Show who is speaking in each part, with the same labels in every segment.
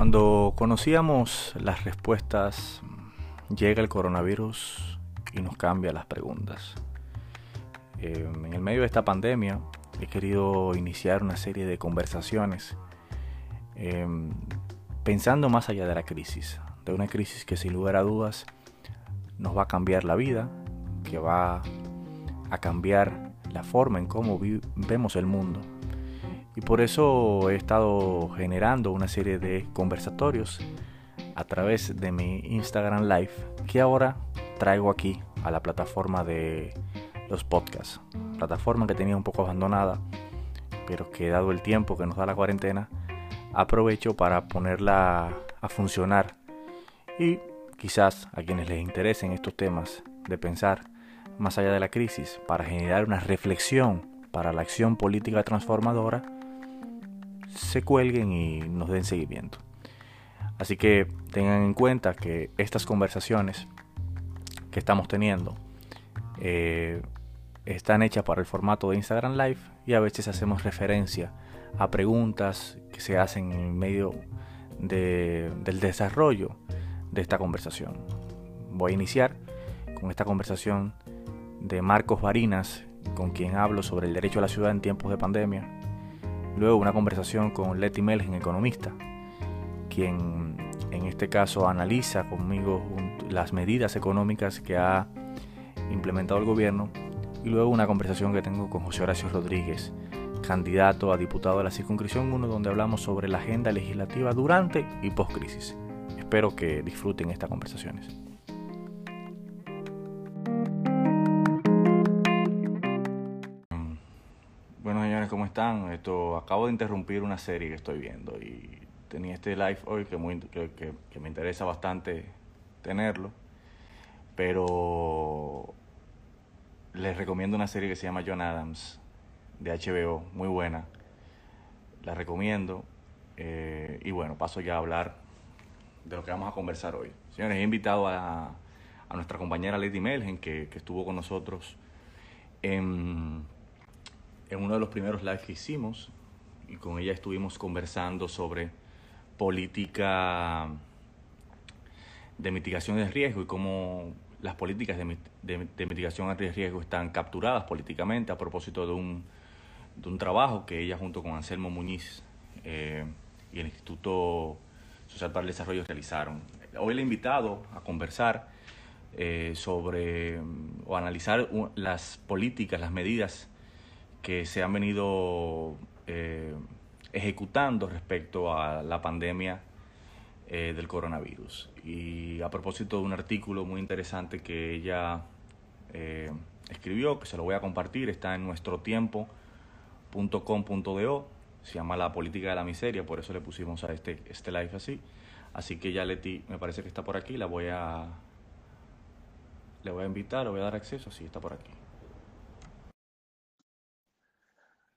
Speaker 1: Cuando conocíamos las respuestas, llega el coronavirus y nos cambia las preguntas. Eh, en el medio de esta pandemia he querido iniciar una serie de conversaciones eh, pensando más allá de la crisis, de una crisis que sin lugar a dudas nos va a cambiar la vida, que va a cambiar la forma en cómo vemos el mundo. Y por eso he estado generando una serie de conversatorios a través de mi Instagram Live que ahora traigo aquí a la plataforma de los podcasts. Plataforma que tenía un poco abandonada, pero que dado el tiempo que nos da la cuarentena, aprovecho para ponerla a funcionar y quizás a quienes les interesen estos temas de pensar más allá de la crisis para generar una reflexión para la acción política transformadora, se cuelguen y nos den seguimiento. Así que tengan en cuenta que estas conversaciones que estamos teniendo eh, están hechas para el formato de Instagram Live y a veces hacemos referencia a preguntas que se hacen en medio del desarrollo de esta conversación. Voy a iniciar con esta conversación de Marcos Barinas, con quien hablo sobre el derecho a la ciudad en tiempos de pandemia. Luego una conversación con Leti Melgen, economista, quien en este caso analiza conmigo las medidas económicas que ha implementado el gobierno. Y luego una conversación que tengo con José Horacio Rodríguez, candidato a diputado de la circunscripción 1, donde hablamos sobre la agenda legislativa durante y post crisis. Espero que disfruten estas conversaciones. Están? Esto, acabo de interrumpir una serie que estoy viendo y tenía este live hoy que, muy, que, me interesa bastante tenerlo, pero les recomiendo una serie que se llama John Adams de HBO, muy buena. La recomiendo. Eh, y bueno, paso ya a hablar de lo que vamos a conversar hoy. Señores, he invitado a, a nuestra compañera Lady Melgen, que, estuvo con nosotros en, en uno de los primeros lives que hicimos. Y con ella estuvimos conversando sobre política de mitigación de riesgo y cómo las políticas de, de, de mitigación de riesgo están capturadas políticamente a propósito de un de un trabajo que ella junto con Anselmo Muñiz eh, y el Instituto Social para el Desarrollo realizaron. Hoy le he invitado a conversar eh, sobre o analizar las políticas, las medidas que se han venido eh, ejecutando respecto a la pandemia eh, del coronavirus. Y a propósito de un artículo muy interesante que ella eh, escribió, que se lo voy a compartir, está en nuestro tiempo .com.do, se llama La Política de la Miseria, por eso le pusimos a este, este live así. Así que ya Leti me parece que está por aquí, la voy a le voy a invitar, le voy a dar acceso, sí, está por aquí.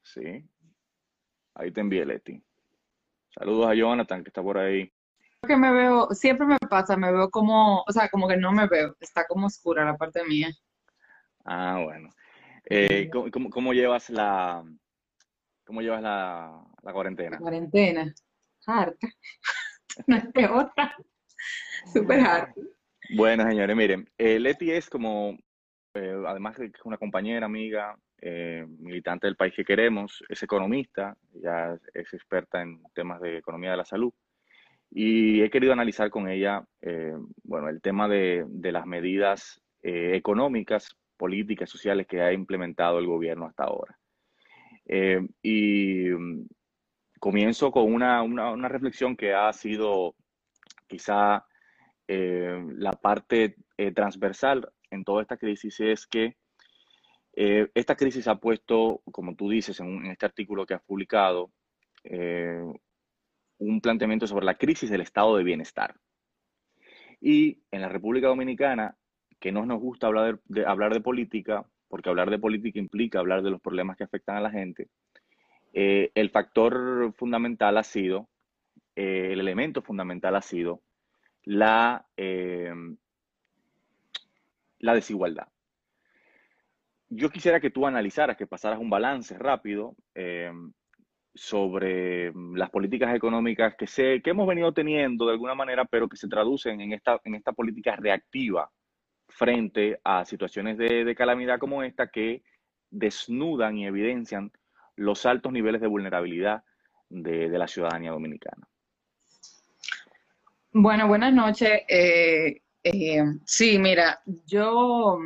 Speaker 1: Sí, ahí te envié Leti. Saludos a Jonathan que está por ahí.
Speaker 2: Que me veo, siempre me pasa, me veo como, o sea, como que no me veo, está como oscura la parte mía.
Speaker 1: Ah, bueno. Eh, ¿cómo, cómo, cómo llevas la, ¿Cómo llevas la, la cuarentena?
Speaker 2: La cuarentena. Harta. no es peor. Súper harta.
Speaker 1: Bueno, señores, miren, eh, Leti es como, eh, además de que es una compañera, amiga, eh, militante del país que queremos, es economista, ya es experta en temas de economía de la salud. Y he querido analizar con ella, eh, bueno, el tema de, las medidas eh, económicas, políticas, sociales que ha implementado el gobierno hasta ahora. Y um, comienzo con una, una, reflexión que ha sido quizá la parte transversal en toda esta crisis, es que eh, esta crisis ha puesto, como tú dices en, este artículo que has publicado, eh, un planteamiento sobre la crisis del estado de bienestar. Y en la República Dominicana, que no nos gusta hablar de, política, porque hablar de política implica hablar de los problemas que afectan a la gente, eh, el factor fundamental ha sido, el elemento fundamental ha sido la desigualdad. Yo quisiera que tú analizaras, que pasaras un balance rápido, eh, sobre las políticas económicas que, se, que hemos venido teniendo de alguna manera, pero que se traducen en esta, en esta política reactiva frente a situaciones de, calamidad como esta que desnudan y evidencian los altos niveles de vulnerabilidad de, la ciudadanía dominicana.
Speaker 2: Bueno, buenas noches. Eh, eh, sí, mira, yo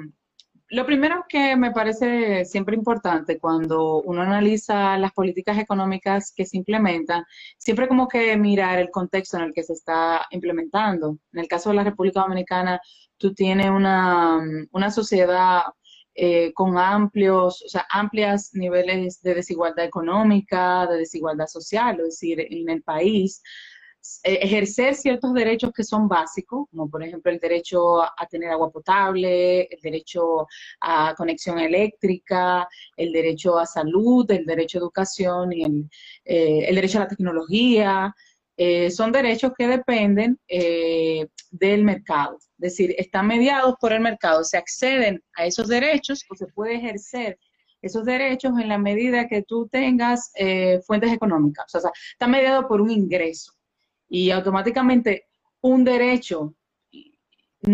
Speaker 2: lo primero que me parece siempre importante cuando uno analiza las políticas económicas que se implementan, siempre como que mirar el contexto en el que se está implementando. En el caso de la República Dominicana, tú tienes una, una sociedad eh, con amplios, o sea, amplias niveles de desigualdad económica, de desigualdad social, es decir, en el país ejercer ciertos derechos que son básicos, como por ejemplo el derecho a tener agua potable, el derecho a conexión eléctrica, el derecho a salud, el derecho a educación y el, eh, derecho a la tecnología. Eh, son derechos que dependen del mercado, es decir, están mediados por el mercado, se acceden a esos derechos o se puede ejercer esos derechos en la medida que tú tengas fuentes económicas, o sea, está mediado por un ingreso y automáticamente un derecho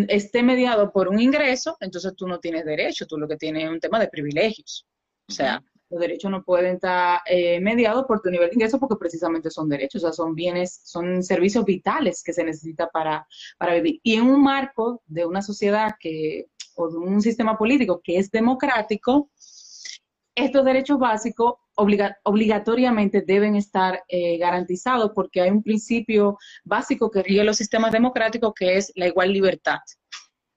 Speaker 2: esté mediado por un ingreso, entonces tú no tienes derecho, tú lo que tienes es un tema de privilegios. O sea, los derechos no pueden estar eh, mediados por tu nivel de ingreso porque precisamente son derechos, o sea, son bienes, son servicios vitales que se necesita para, para vivir. Y en un marco de una sociedad que, o de un sistema político que es democrático, estos derechos básicos obligatoriamente deben estar eh, garantizados porque hay un principio básico que rige los sistemas democráticos que es la igual libertad.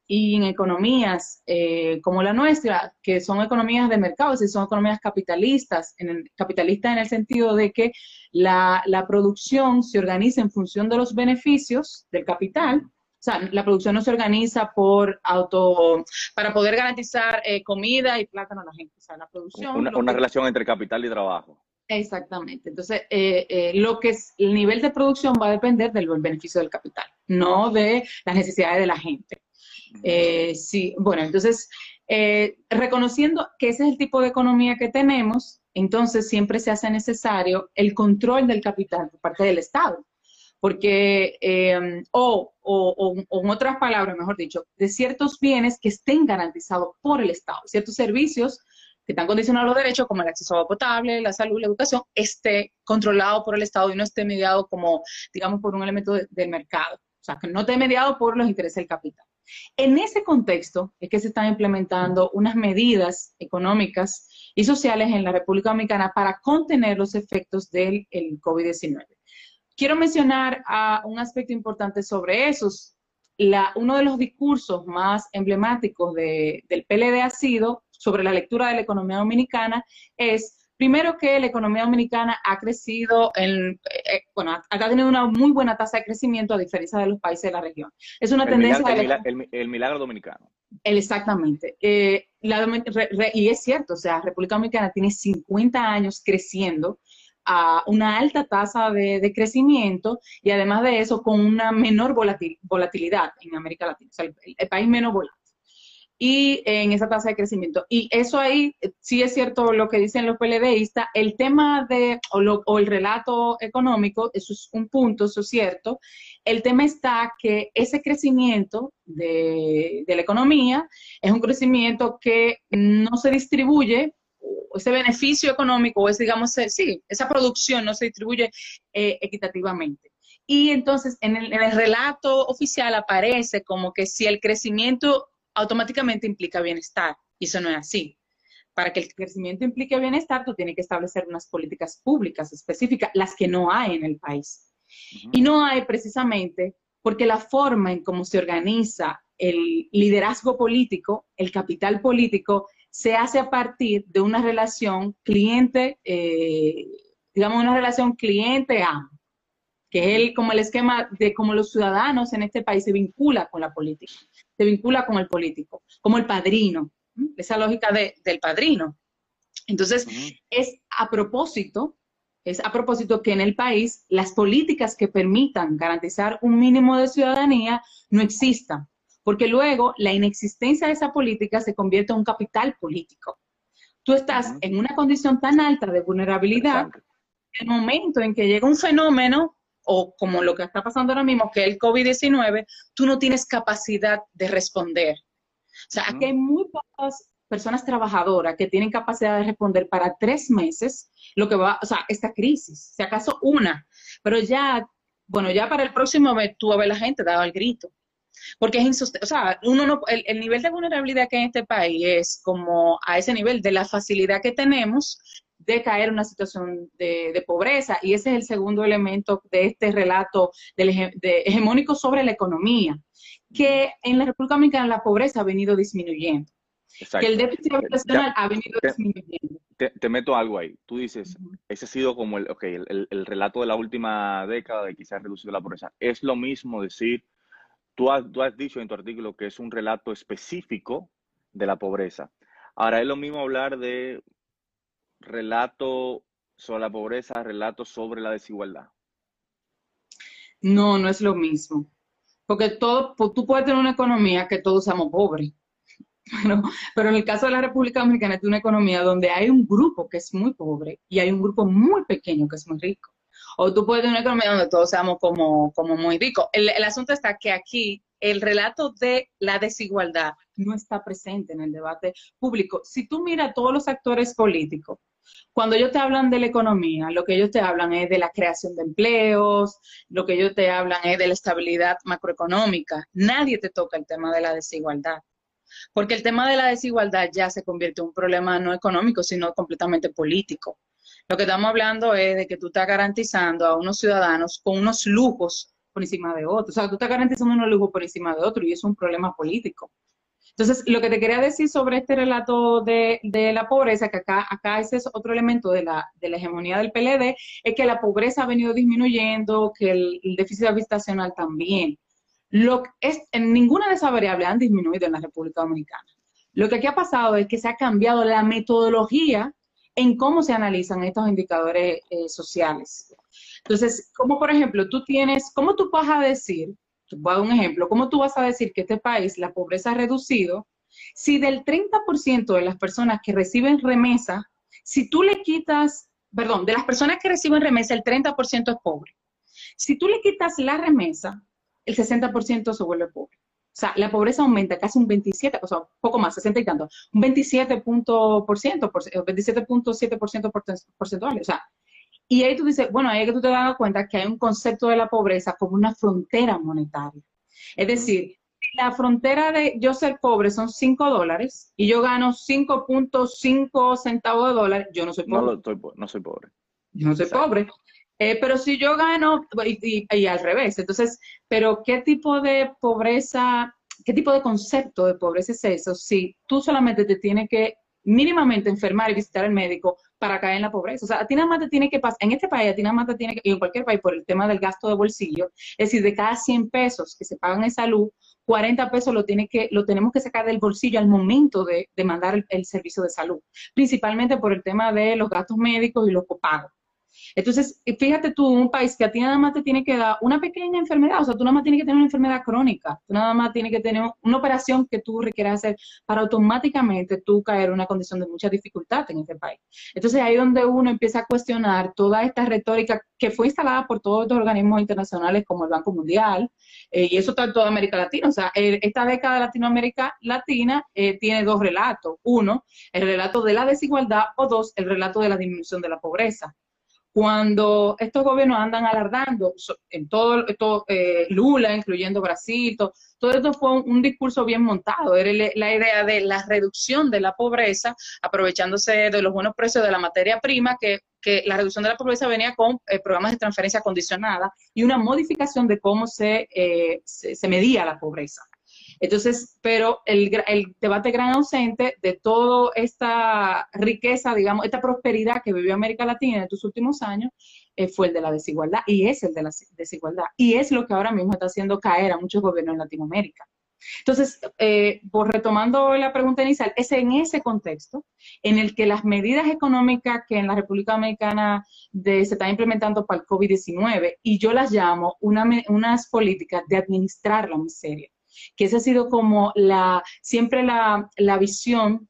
Speaker 2: Y en economías eh, como la nuestra, que son economías de mercado, es son economías capitalistas, en el, capitalistas en el sentido de que la producción se organiza en función de los beneficios del capital, o sea, la producción no se organiza por auto, para poder garantizar eh, comida y plátano a la gente. O sea, la producción.
Speaker 1: Una, relación entre capital y trabajo.
Speaker 2: Exactamente. Entonces, eh, eh, lo que es el nivel de producción va a depender del beneficio del capital, no de las necesidades de la gente. sí, bueno, entonces, reconociendo que ese es el tipo de economía que tenemos, entonces siempre se hace necesario el control del capital por parte del Estado porque, eh, o, o, en otras palabras, mejor dicho, de ciertos bienes que estén garantizados por el Estado, ciertos servicios que están condicionados a los derechos, como el acceso a agua potable, la salud, la educación, esté controlado por el Estado y no esté mediado como, digamos, por un elemento del mercado. O sea, que no esté mediado por los intereses del capital. En ese contexto es que se están implementando unas medidas económicas y sociales en la República Dominicana para contener los efectos del COVID-19. Quiero mencionar un aspecto importante sobre esos. uno de los discursos más emblemáticos del PLD ha sido sobre la lectura de la economía dominicana es Primero que la economía dominicana ha crecido, en, eh, bueno, ha tenido una muy buena tasa de crecimiento a diferencia de los países de la región. Es una tendencia...
Speaker 1: el, milagro dominicano.
Speaker 2: exactamente. Eh, y es cierto, o sea, República Dominicana tiene 50 años creciendo a una alta tasa de, crecimiento y además de eso con una menor volatilidad en América Latina, o sea, el, país menos volátil. Y en esa tasa de crecimiento. Y eso ahí eh, sí es cierto lo que dicen los PLDistas, el tema de, o, el relato económico, eso es un punto, eso es cierto. El tema está que ese crecimiento de, de la economía es un crecimiento que no se distribuye ese beneficio económico o ese, digamos, sí, esa producción no se distribuye eh, equitativamente. Y entonces en el, relato oficial aparece como que si el crecimiento automáticamente implica bienestar, y eso no es así. Para que el crecimiento implique bienestar, tú tienes que establecer unas políticas públicas específicas, las que no hay en el país. Y no hay precisamente porque la forma en cómo se organiza el liderazgo político, el capital político, se hace a partir de una relación cliente, eh, digamos una relación cliente-amo, que es el, como el esquema de cómo los ciudadanos en este país se vincula con la política, se vincula con el político, como el padrino, esa lógica del padrino. Entonces, es a propósito, es a propósito que en el país las políticas que permitan garantizar un mínimo de ciudadanía no existan porque luego la inexistencia de esa política se convierte en un capital político. Tú estás en una condición tan alta de vulnerabilidad el momento en que llega un fenómeno, o como lo que está pasando ahora mismo, que es el COVID-19, tú no tienes capacidad de responder. O sea, aquí hay muy pocas personas trabajadoras que tienen capacidad de responder para tres meses lo que va, o sea, esta crisis, si acaso una, pero ya, bueno, ya para el próximo mes tú a ver la gente daba el grito, porque es insostenible, o sea, uno no, el, el, nivel de vulnerabilidad que hay en este país es como a ese nivel de la facilidad que tenemos de caer en una situación de, pobreza, y ese es el segundo elemento de este relato de, hegemónico sobre la economía, que en la República Dominicana la pobreza ha venido disminuyendo. Que el déficit habitacional ha venido disminuyendo.
Speaker 1: Te, meto algo ahí. Tú dices, ese ha sido como el, el, relato de la última década de quizás reducido la pobreza. Es lo mismo decir, tú has, dicho en tu artículo que es un relato específico de la pobreza. Ahora es lo mismo hablar de relato sobre la pobreza, relato sobre la desigualdad.
Speaker 2: No, no es lo mismo. Porque todo, tú puedes tener una economía que todos seamos pobres. Pero, pero en el caso de la República Dominicana es una economía donde hay un grupo que es muy pobre y hay un grupo muy pequeño que es muy rico. O tú puedes tener una economía donde todos seamos como, muy ricos. El asunto está que aquí el relato de la desigualdad no está presente en el debate público. Si tú miras a todos los actores políticos, cuando ellos te hablan de la economía, lo que ellos te hablan es de la creación de empleos, lo que ellos te hablan es de la estabilidad macroeconómica. Nadie te toca el tema de la desigualdad. Porque el tema de la desigualdad ya se convierte en un problema no económico, sino completamente político. Lo que estamos hablando es de que tú estás garantizando a unos ciudadanos con unos lujos por encima de otros. O sea, tú estás garantizando unos lujos por encima de otros y es un problema político. Entonces, lo que te quería decir sobre este relato de, la pobreza, que acá, acá ese es otro elemento de la, de la hegemonía del PLD, es que la pobreza ha venido disminuyendo, que el, déficit habitacional también. Lo, es, en ninguna de esas variables han disminuido en la República Dominicana. Lo que aquí ha pasado es que se ha cambiado la metodología en cómo se analizan estos indicadores eh, sociales. Entonces, como por ejemplo, tú tienes, ¿cómo tú vas a decir voy a dar un ejemplo, ¿cómo tú vas a decir que este país la pobreza ha reducido si del 30% de las personas que reciben remesa, si tú le quitas, perdón, de las personas que reciben remesa, el 30% es pobre. Si tú le quitas la remesa, el 60% se vuelve pobre. O sea, la pobreza aumenta casi un 27, o sea, poco más, 60 y tanto, un 27 por ciento, 27.7% porcentual. O sea, y ahí tú dices, bueno, ahí es que tú te das cuenta que hay un concepto de la pobreza como una frontera monetaria. Es decir, la frontera de yo ser pobre son 5 dólares y yo gano 5.5 centavos de dólar, yo no soy pobre.
Speaker 1: No, estoy, no soy pobre.
Speaker 2: Yo no soy pobre. Eh, pero si yo gano, y, y, al revés, entonces, pero ¿qué tipo de pobreza, qué tipo de concepto de pobreza es eso? Si tú solamente te tienes que mínimamente enfermar y visitar al médico para caer en la pobreza. O sea, a ti nada más te tiene que pasar, en este país, a ti nada más te tiene que, y en cualquier país, por el tema del gasto de bolsillo, es decir, de cada 100 pesos que se pagan en salud, 40 pesos lo, tiene que, lo tenemos que sacar del bolsillo al momento de, de mandar el, servicio de salud, principalmente por el tema de los gastos médicos y los copagos. Entonces, fíjate tú, un país que a ti nada más te tiene que dar una pequeña enfermedad, o sea, tú nada más tienes que tener una enfermedad crónica, tú nada más tienes que tener una operación que tú requieras hacer para automáticamente tú caer en una condición de mucha dificultad en este país. Entonces, ahí es donde uno empieza a cuestionar toda esta retórica que fue instalada por todos estos organismos internacionales como el Banco Mundial, eh, y eso está en toda América Latina. O sea, esta década de Latinoamérica Latina eh, tiene dos relatos. Uno, el relato de la desigualdad o dos, el relato de la disminución de la pobreza cuando estos gobiernos andan alardando en todo, eh, Lula, incluyendo Brasil, todo, esto fue un, discurso bien montado, era la idea de la reducción de la pobreza, aprovechándose de los buenos precios de la materia prima, que, la reducción de la pobreza venía con eh, programas de transferencia condicionada y una modificación de cómo se, eh, se medía la pobreza. Entonces, pero el, debate gran ausente de toda esta riqueza, digamos, esta prosperidad que vivió América Latina en estos últimos años, eh, fue el de la desigualdad y es el de la desigualdad. Y es lo que ahora mismo está haciendo caer a muchos gobiernos en Latinoamérica. Entonces, eh, por retomando la pregunta inicial, es en ese contexto en el que las medidas económicas que en la República Dominicana se están implementando para el COVID-19, y yo las llamo unas políticas de administrar la miseria que esa ha sido como la, siempre la, la visión,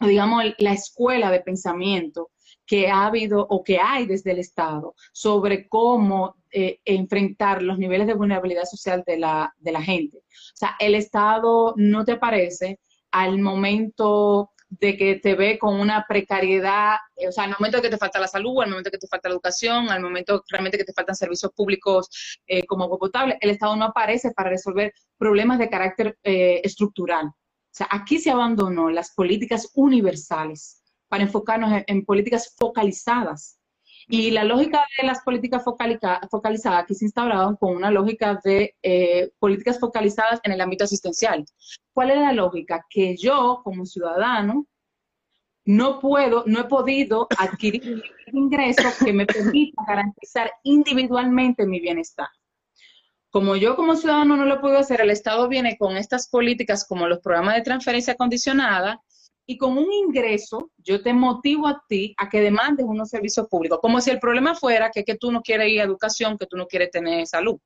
Speaker 2: digamos, la escuela de pensamiento que ha habido o que hay desde el Estado sobre cómo eh, enfrentar los niveles de vulnerabilidad social de la, de la gente. O sea, el Estado no te aparece al momento de que te ve con una precariedad, eh, o sea, al momento que te falta la salud, al momento que te falta la educación, al momento realmente que te faltan servicios públicos eh, como agua potable, el Estado no aparece para resolver problemas de carácter estructural. O sea, aquí se abandonó las políticas universales para enfocarnos en políticas focalizadas y la lógica de las políticas focalizadas aquí se instauraron con una lógica de eh, políticas focalizadas en el ámbito asistencial. ¿Cuál es la lógica? Que yo, como ciudadano, no puedo, no he podido adquirir un ingreso que me permita garantizar individualmente mi bienestar. Como yo como ciudadano no lo puedo hacer, el Estado viene con estas políticas como los programas de transferencia condicionada y con un ingreso yo te motivo a ti a que demandes unos servicios públicos, como si el problema fuera que, que tú no quieres ir a educación, que tú no quieres tener salud.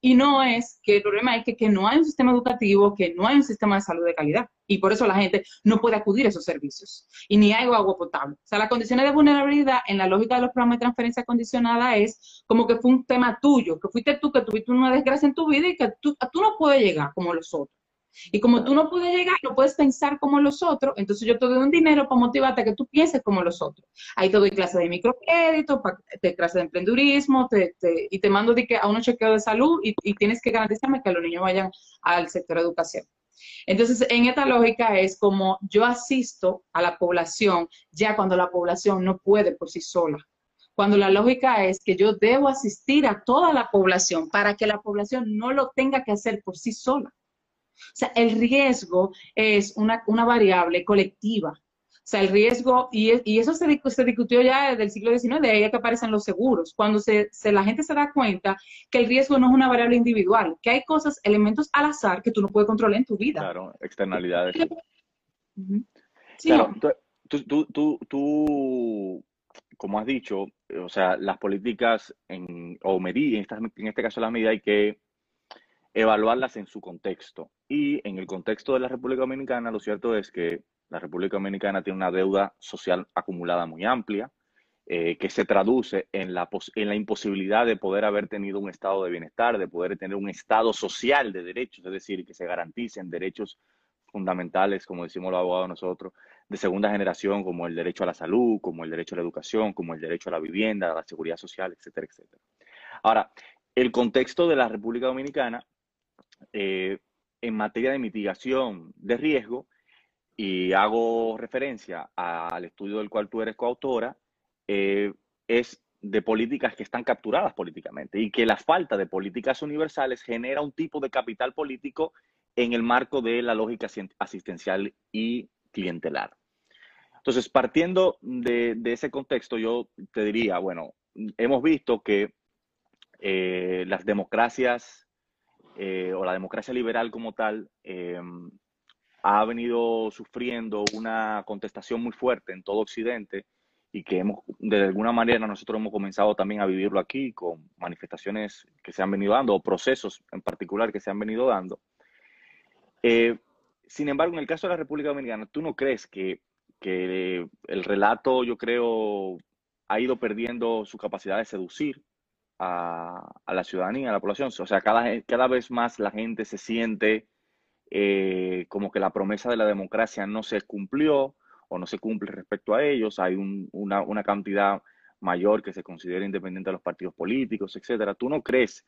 Speaker 2: Y no es que el problema es que, que, no hay un sistema educativo, que no hay un sistema de salud de calidad. Y por eso la gente no puede acudir a esos servicios. Y ni hay agua potable. O sea, las condiciones de vulnerabilidad en la lógica de los programas de transferencia condicionada es como que fue un tema tuyo, que fuiste tú, que tuviste una desgracia en tu vida y que tú, tú no puedes llegar como los otros. Y como tú no puedes llegar, no puedes pensar como los otros, entonces yo te doy un dinero para motivarte a que tú pienses como los otros. Ahí te doy clases de microcrédito, te clases de emprendurismo, y te mando a unos chequeos de salud y, y, tienes que garantizarme que los niños vayan al sector de educación. Entonces, en esta lógica es como yo asisto a la población ya cuando la población no puede por sí sola. Cuando la lógica es que yo debo asistir a toda la población para que la población no lo tenga que hacer por sí sola. O sea, el riesgo es una, variable colectiva. O sea, el riesgo, y, y eso se, se, discutió ya desde el siglo XIX, de ahí que aparecen los seguros, cuando se, la gente se da cuenta que el riesgo no es una variable individual, que hay cosas, elementos al azar que tú no puedes controlar en tu vida.
Speaker 1: Claro, externalidades. claro, tú, tú, tú, tú, como has dicho, o sea, las políticas en, o medidas, en este caso las medidas hay que evaluarlas en su contexto. Y en el contexto de la República Dominicana, lo cierto es que la República Dominicana tiene una deuda social acumulada muy amplia, eh, que se traduce en la, en la imposibilidad de poder haber tenido un estado de bienestar, de poder tener un estado social de derechos, es decir, que se garanticen derechos fundamentales, como decimos los abogados nosotros, de segunda generación, como el derecho a la salud, como el derecho a la educación, como el derecho a la vivienda, a la seguridad social, etcétera, etcétera. Ahora, el contexto de la República Dominicana eh, en materia de mitigación de riesgo, y hago referencia al estudio del cual tú eres coautora, eh, es de políticas que están capturadas políticamente y que la falta de políticas universales genera un tipo de capital político en el marco de la lógica asistencial y clientelar. Entonces, partiendo de, ese contexto, yo te diría, bueno, hemos visto que eh, las democracias eh, o la democracia liberal como tal em, ha venido sufriendo una contestación muy fuerte en todo Occidente y que hemos, de alguna manera nosotros hemos comenzado también a vivirlo aquí con manifestaciones que se han venido dando o procesos en particular que se han venido dando. Eh, sin embargo, en el caso de la República Dominicana, ¿tú no crees que, que el relato, yo creo, ha ido perdiendo su capacidad de seducir a, la ciudadanía, a la población. O sea, cada, cada vez más la gente se siente eh, como que la promesa de la democracia no se cumplió o no se cumple respecto a ellos. Hay una, una, cantidad mayor que se considera independiente de los partidos políticos, etcétera. ¿Tú no crees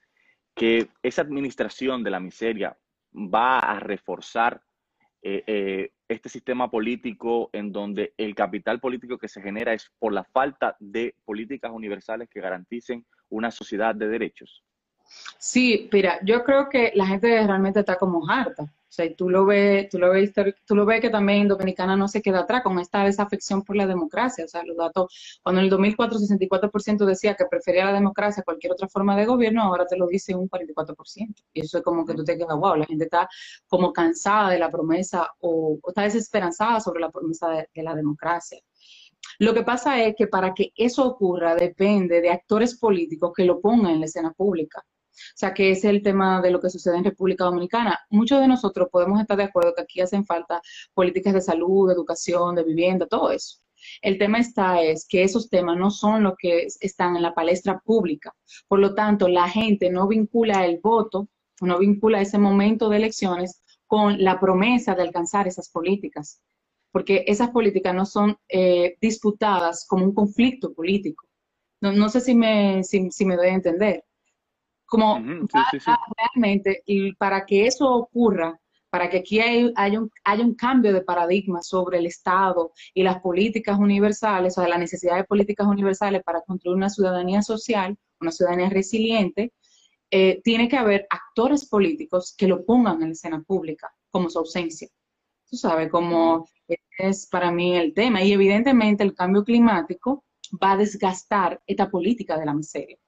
Speaker 1: que esa administración de la miseria va a reforzar eh, eh, este sistema político en donde el capital político que se genera es por la falta de políticas universales que garanticen una sociedad de derechos.
Speaker 2: Sí, mira, yo creo que la gente realmente está como harta. O sea, tú lo ves, tú lo ves, tú lo ves que también Dominicana no se queda atrás con esta desafección por la democracia. O sea, los datos, cuando en el 2004 64% decía que prefería la democracia a cualquier otra forma de gobierno, ahora te lo dice un 44%. Y eso es como que tú te quedas, wow, la gente está como cansada de la promesa o, está desesperanzada sobre la promesa de la democracia. Lo que pasa es que para que eso ocurra depende de actores políticos que lo pongan en la escena pública. O sea, que es el tema de lo que sucede en República Dominicana. Muchos de nosotros podemos estar de acuerdo que aquí hacen falta políticas de salud, de educación, de vivienda, todo eso. El tema está es que esos temas no son los que están en la palestra pública. Por lo tanto, la gente no vincula el voto, no vincula ese momento de elecciones con la promesa de alcanzar esas políticas, porque esas políticas no son eh, disputadas como un conflicto político. No, sé si me, si me doy a entender. Como realmente, y para que eso ocurra, para que aquí haya, un, haya un cambio de paradigma sobre el Estado y las políticas universales, o de la necesidad de políticas universales para construir una ciudadanía social, una ciudadanía resiliente, eh, tiene que haber actores políticos que lo pongan en la escena pública, como su ausencia. Tú sabes, como es para mí el tema. Y evidentemente el cambio climático va a desgastar esta política de la miseria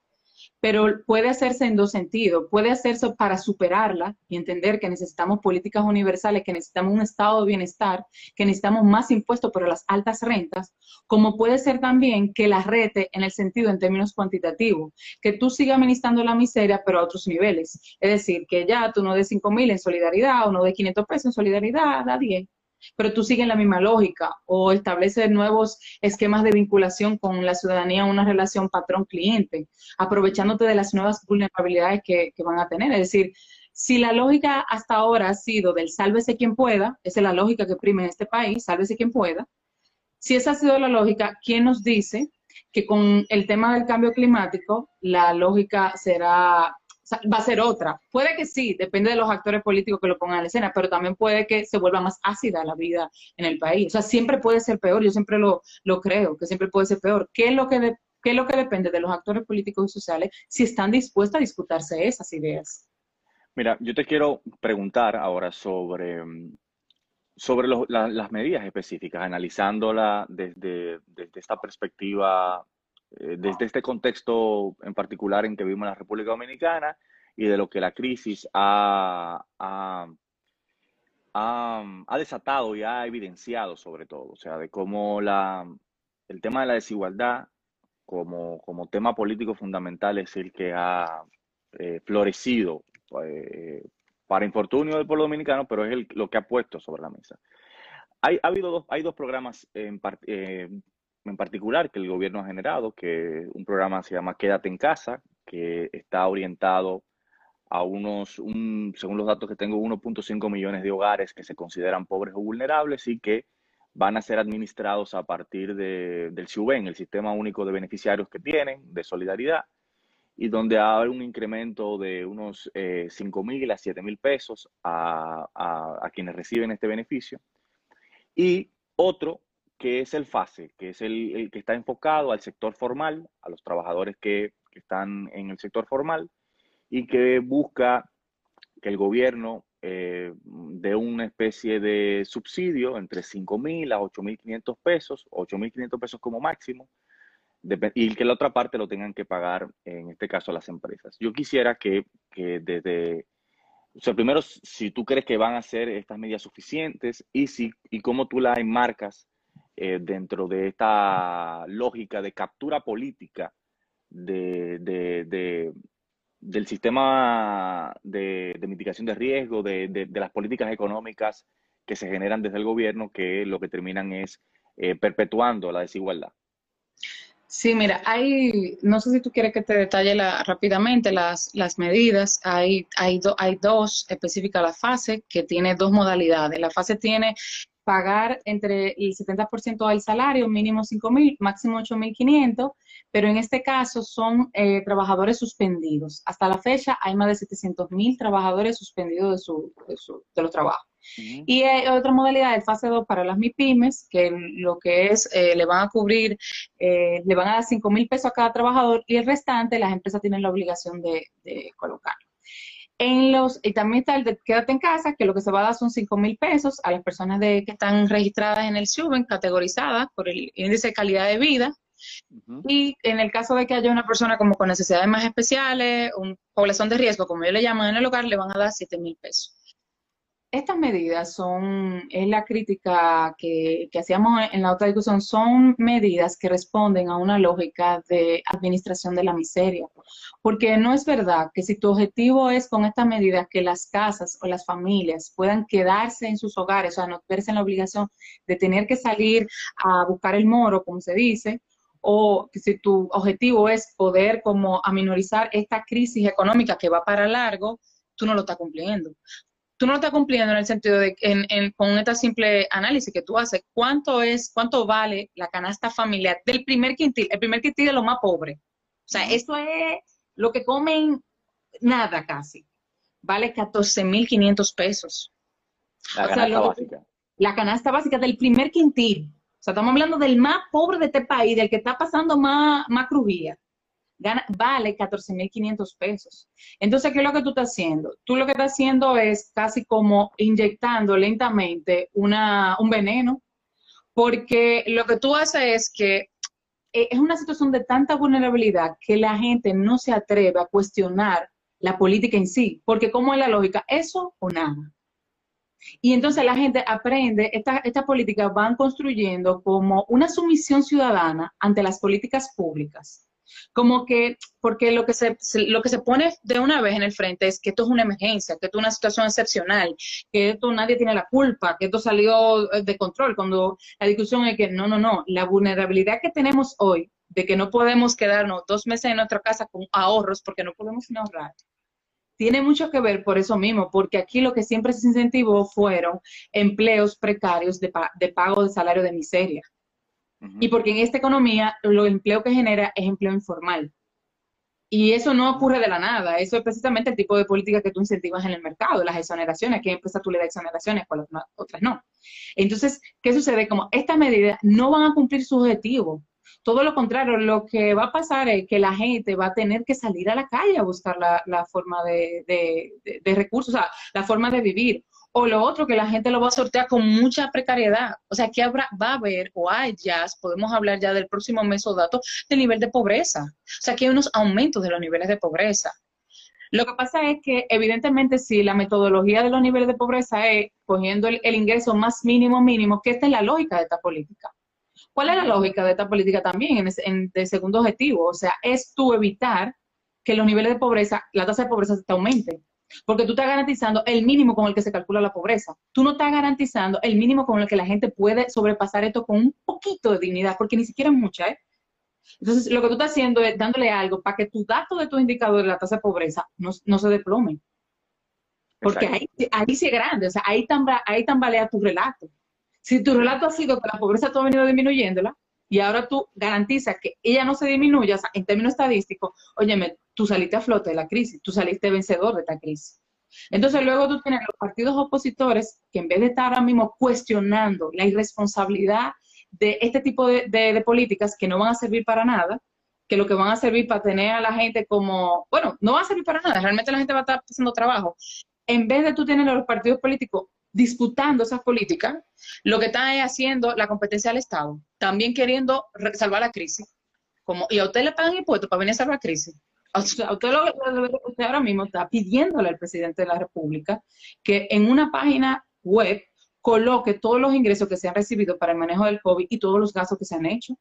Speaker 2: pero puede hacerse en dos sentidos. Puede hacerse para superarla y entender que necesitamos políticas universales, que necesitamos un estado de bienestar, que necesitamos más impuestos por las altas rentas, como puede ser también que la rete en el sentido en términos cuantitativos, que tú sigas administrando la miseria, pero a otros niveles. Es decir, que ya tú no des 5 mil en solidaridad o no des 500 pesos en solidaridad, da 10 pero tú sigues la misma lógica o estableces nuevos esquemas de vinculación con la ciudadanía, una relación patrón-cliente, aprovechándote de las nuevas vulnerabilidades que, van a tener. Es decir, si la lógica hasta ahora ha sido del sálvese quien pueda, esa es la lógica que prime en este país, sálvese quien pueda, si esa ha sido la lógica, ¿quién nos dice que con el tema del cambio climático la lógica será va a ser otra. Puede que sí, depende de los actores políticos que lo pongan en la escena, pero también puede que se vuelva más ácida la vida en el país. O sea, siempre puede ser peor, yo siempre lo, lo creo, que siempre puede ser peor. ¿Qué es lo que ¿Qué es lo que depende de los actores políticos y sociales si están dispuestos a disputarse esas ideas?
Speaker 1: Mira, yo te quiero preguntar ahora sobre, sobre las medidas específicas, analizándola desde, desde esta perspectiva eh, desde este contexto en particular en que vivimos en la República Dominicana y de lo que la crisis ha, ha, desatado y ha evidenciado sobre todo, o sea, de cómo la, el tema de la desigualdad como, como tema político fundamental es el que ha eh, florecido eh, para infortunio del pueblo dominicano, pero es el, lo que ha puesto sobre la mesa. Hay, ha habido dos, hay dos programas en, en particular que el gobierno ha generado, que un programa se llama Quédate en casa, que está orientado a unos, según los datos que tengo, 1.5 millones de hogares que se consideran pobres o vulnerables y que van a ser administrados a partir de, del SIUBEN, el Sistema Único de Beneficiarios que tienen, de solidaridad, y donde hay un incremento de unos eh, 5 mil a 7 mil pesos a, a, quienes reciben este beneficio. Y otro que es el FASE, que es el, que está enfocado al sector formal, a los trabajadores que, están en el sector formal y que busca que el gobierno eh, dé una especie de subsidio entre 5 mil a 8 mil 500 pesos, 8 mil 500 pesos como máximo, y que la otra parte lo tengan que pagar, en este caso, las empresas. Yo quisiera que, que desde, o sea, primero, si tú crees que van a ser estas medidas suficientes y, si, y cómo tú las enmarcas eh, dentro de esta lógica de captura política de, del sistema de, mitigación de riesgo, de, las políticas económicas que se generan desde el gobierno, que lo que terminan es eh, perpetuando la desigualdad.
Speaker 2: Sí, mira, hay, no sé si tú quieres que te detalle la, rápidamente las, las medidas. Hay, hay, hay dos específicas, la fase, que tiene dos modalidades. La fase tiene pagar entre el 70% del salario, mínimo 5 mil, máximo 8 mil 500, pero en este caso son eh, trabajadores suspendidos. Hasta la fecha hay más de 700 mil trabajadores suspendidos de, su, de, los trabajos. Y hay otra modalidad, el fase 2 para las MIPIMES, que lo que es, eh, le van a cubrir, eh, le van a dar 5 mil pesos a cada trabajador y el restante las empresas tienen la obligación de, de colocarlo. En los, y también está el de quédate en casa, que lo que se va a dar son 5 mil pesos a las personas de, que están registradas en el SUBEN, categorizadas por el índice de calidad de vida. Y en el caso de que haya una persona como con necesidades más especiales, un población de riesgo, como yo le llamo en el hogar, le van a dar 7 mil pesos. Estas medidas son, es la crítica que, hacíamos en la otra discusión, son medidas que responden a una lógica de administración de la miseria. Porque no es verdad que si tu objetivo es con estas medidas que las casas o las familias puedan quedarse en sus hogares, o sea, no verse en la obligación de tener que salir a buscar el moro, como se dice, o que si tu objetivo es poder como aminorizar esta crisis económica que va para largo, tú no lo estás cumpliendo tú no lo estás cumpliendo en el sentido de, en, con este simple análisis que tú haces, ¿cuánto es, cuánto vale la canasta familiar del primer quintil? El primer quintil es lo más pobre. O sea, esto es lo que comen nada casi. Vale 14.500 pesos.
Speaker 1: La canasta básica.
Speaker 2: La canasta básica del primer quintil. O sea, estamos hablando del más pobre de este país, del que está pasando más, más crujía vale 14.500 pesos. Entonces, ¿qué es lo que tú estás haciendo? Tú lo que estás haciendo es casi como inyectando lentamente una, un veneno, porque lo que tú haces es que eh, es una situación de tanta vulnerabilidad que la gente no se atreve a cuestionar la política en sí, porque ¿cómo es la lógica? ¿Eso o nada? Y entonces la gente aprende, estas esta políticas van construyendo como una sumisión ciudadana ante las políticas públicas como que, porque lo que, se, lo que se pone de una vez en el frente es que esto es una emergencia, que esto es una situación excepcional, que esto nadie tiene la culpa, que esto salió de control, cuando la discusión es que no, no, no, la vulnerabilidad que tenemos hoy de que no podemos quedarnos dos meses en nuestra casa con ahorros porque no podemos ahorrar, tiene mucho que ver por eso mismo, porque aquí lo que siempre se incentivó fueron empleos precarios de, de pago de salario de miseria. Y porque en esta economía lo empleo que genera es empleo informal. Y eso no ocurre de la nada, eso es precisamente el tipo de política que tú incentivas en el mercado, las exoneraciones, qué empresa tú le das exoneraciones, otras no. Entonces, ¿qué sucede? Como estas medidas no van a cumplir su objetivo. Todo lo contrario, lo que va a pasar es que la gente va a tener que salir a la calle a buscar la, forma de, de recursos, o sea, la forma de vivir o lo otro, que la gente lo va a sortear con mucha precariedad. O sea, que habrá, va a haber o hay ya, podemos hablar ya del próximo mes o dato del nivel de pobreza. O sea, que hay unos aumentos de los niveles de pobreza. Lo que pasa es que, evidentemente, si la metodología de los niveles de pobreza es cogiendo el, ingreso más mínimo mínimo, que esta es la lógica de esta política. ¿Cuál es la lógica de esta política también en, en el segundo objetivo? O sea, es tú evitar que los niveles de pobreza, la tasa de pobreza se aumente. Porque tú estás garantizando el mínimo con el que se calcula la pobreza. Tú no estás garantizando el mínimo con el que la gente puede sobrepasar esto con un poquito de dignidad, porque ni siquiera es mucha, ¿eh? Entonces, lo que tú estás haciendo es dándole algo para que tu dato de tu indicador de la tasa de pobreza no, se desplome. Porque ahí, ahí sí es grande, o sea, ahí, ahí tambalea tu relato. Si tu relato ha sido que la pobreza todo ha venido disminuyéndola, y ahora tú garantizas que ella no se disminuya, en términos estadísticos, óyeme, tú saliste a flote de la crisis, tú saliste vencedor de esta crisis. Entonces luego tú tienes los partidos opositores que en vez de estar ahora mismo cuestionando la irresponsabilidad de este tipo de, políticas que no van a servir para nada, que lo que van a servir para tener a la gente como, bueno, no va a servir para nada, realmente la gente va a estar haciendo trabajo. En vez de tú tener a los partidos políticos disputando esas políticas, lo que están haciendo la competencia del Estado, también queriendo salvar la crisis. Como, y a usted le pagan impuestos para venir a salvar la crisis. A usted, usted ahora mismo está pidiéndole al presidente de la República que en una página web coloque todos los ingresos que se han recibido para el manejo del COVID y todos los gastos que se han hecho.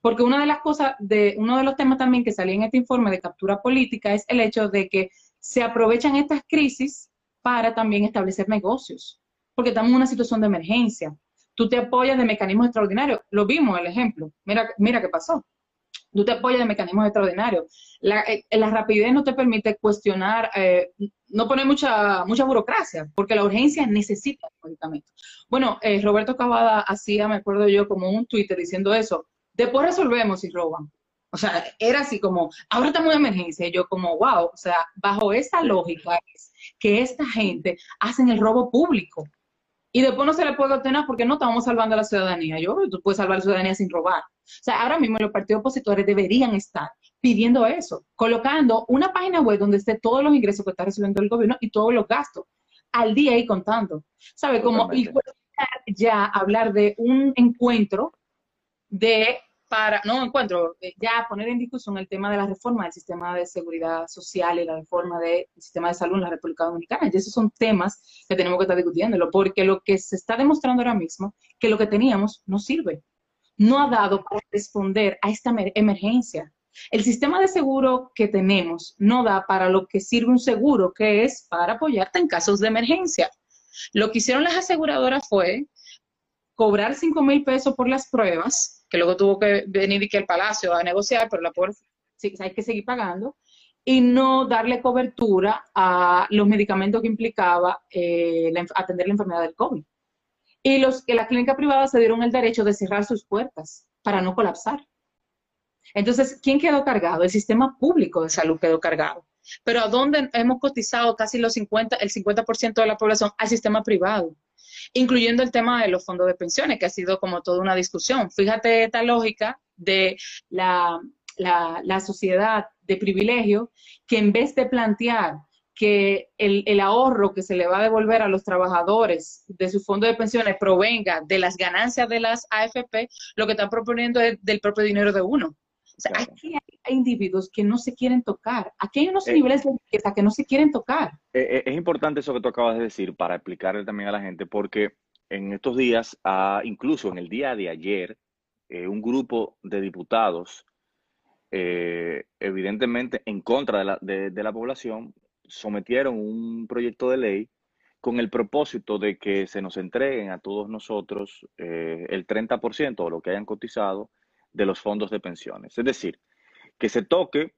Speaker 2: Porque una de las cosas, de, uno de los temas también que salía en este informe de captura política es el hecho de que se aprovechan estas crisis para también establecer negocios porque estamos en una situación de emergencia. Tú te apoyas de mecanismos extraordinarios. Lo vimos, el ejemplo. Mira, mira qué pasó. Tú te apoyas de mecanismos extraordinarios. La, eh, rapidez no te permite cuestionar, eh, no poner mucha, mucha burocracia, porque la urgencia necesita medicamentos. Bueno, eh, Roberto Cavada hacía, me acuerdo yo, como un Twitter diciendo eso. Después resolvemos si roban. O sea, era así como, ahora estamos en emergencia. Y yo como, wow, o sea, bajo esa lógica es que esta gente hacen el robo público y después no se le puede obtener porque no estamos salvando a la ciudadanía. Yo, tú puedes salvar a la ciudadanía sin robar. O sea, ahora mismo los partidos opositores deberían estar pidiendo eso, colocando una página web donde esté todos los ingresos que está recibiendo el gobierno y todos los gastos al día y contando. ¿Sabe? Como y ya hablar de un encuentro de para, no encuentro, eh, ya poner en discusión el tema de la reforma del sistema de seguridad social y la reforma del sistema de salud en la República Dominicana. Y esos son temas que tenemos que estar discutiéndolo, porque lo que se está demostrando ahora mismo, que lo que teníamos no sirve. No ha dado para responder a esta emergencia. El sistema de seguro que tenemos no da para lo que sirve un seguro, que es para apoyarte en casos de emergencia. Lo que hicieron las aseguradoras fue cobrar 5 mil pesos por las pruebas, que luego tuvo que venir que el palacio a negociar, pero la pobre hay que seguir pagando, y no darle cobertura a los medicamentos que implicaba eh, atender la enfermedad del COVID. Y los que la clínica privada se dieron el derecho de cerrar sus puertas para no colapsar. Entonces, ¿quién quedó cargado? El sistema público de salud quedó cargado. Pero ¿a dónde hemos cotizado casi los 50, el 50% de la población? Al sistema privado, incluyendo el tema de los fondos de pensiones, que ha sido como toda una discusión. Fíjate esta lógica de la, la, sociedad de privilegio, que en vez de plantear que el, el, ahorro que se le va a devolver a los trabajadores de su fondo de pensiones provenga de las ganancias de las AFP, lo que están proponiendo es del propio dinero de uno. O sea, aquí hay individuos que no se quieren tocar. Aquí hay unos eh, niveles de riqueza que no se quieren tocar.
Speaker 1: Eh, eh, es importante eso que tú acabas de decir para explicarle también a la gente, porque en estos días, ah, incluso en el día de ayer, un grupo de diputados, evidentemente en contra de la, de, la, población, sometieron un proyecto de ley con el propósito de que se nos entreguen a todos nosotros el 30% de lo que hayan cotizado de los fondos de pensiones. Es decir, que se toque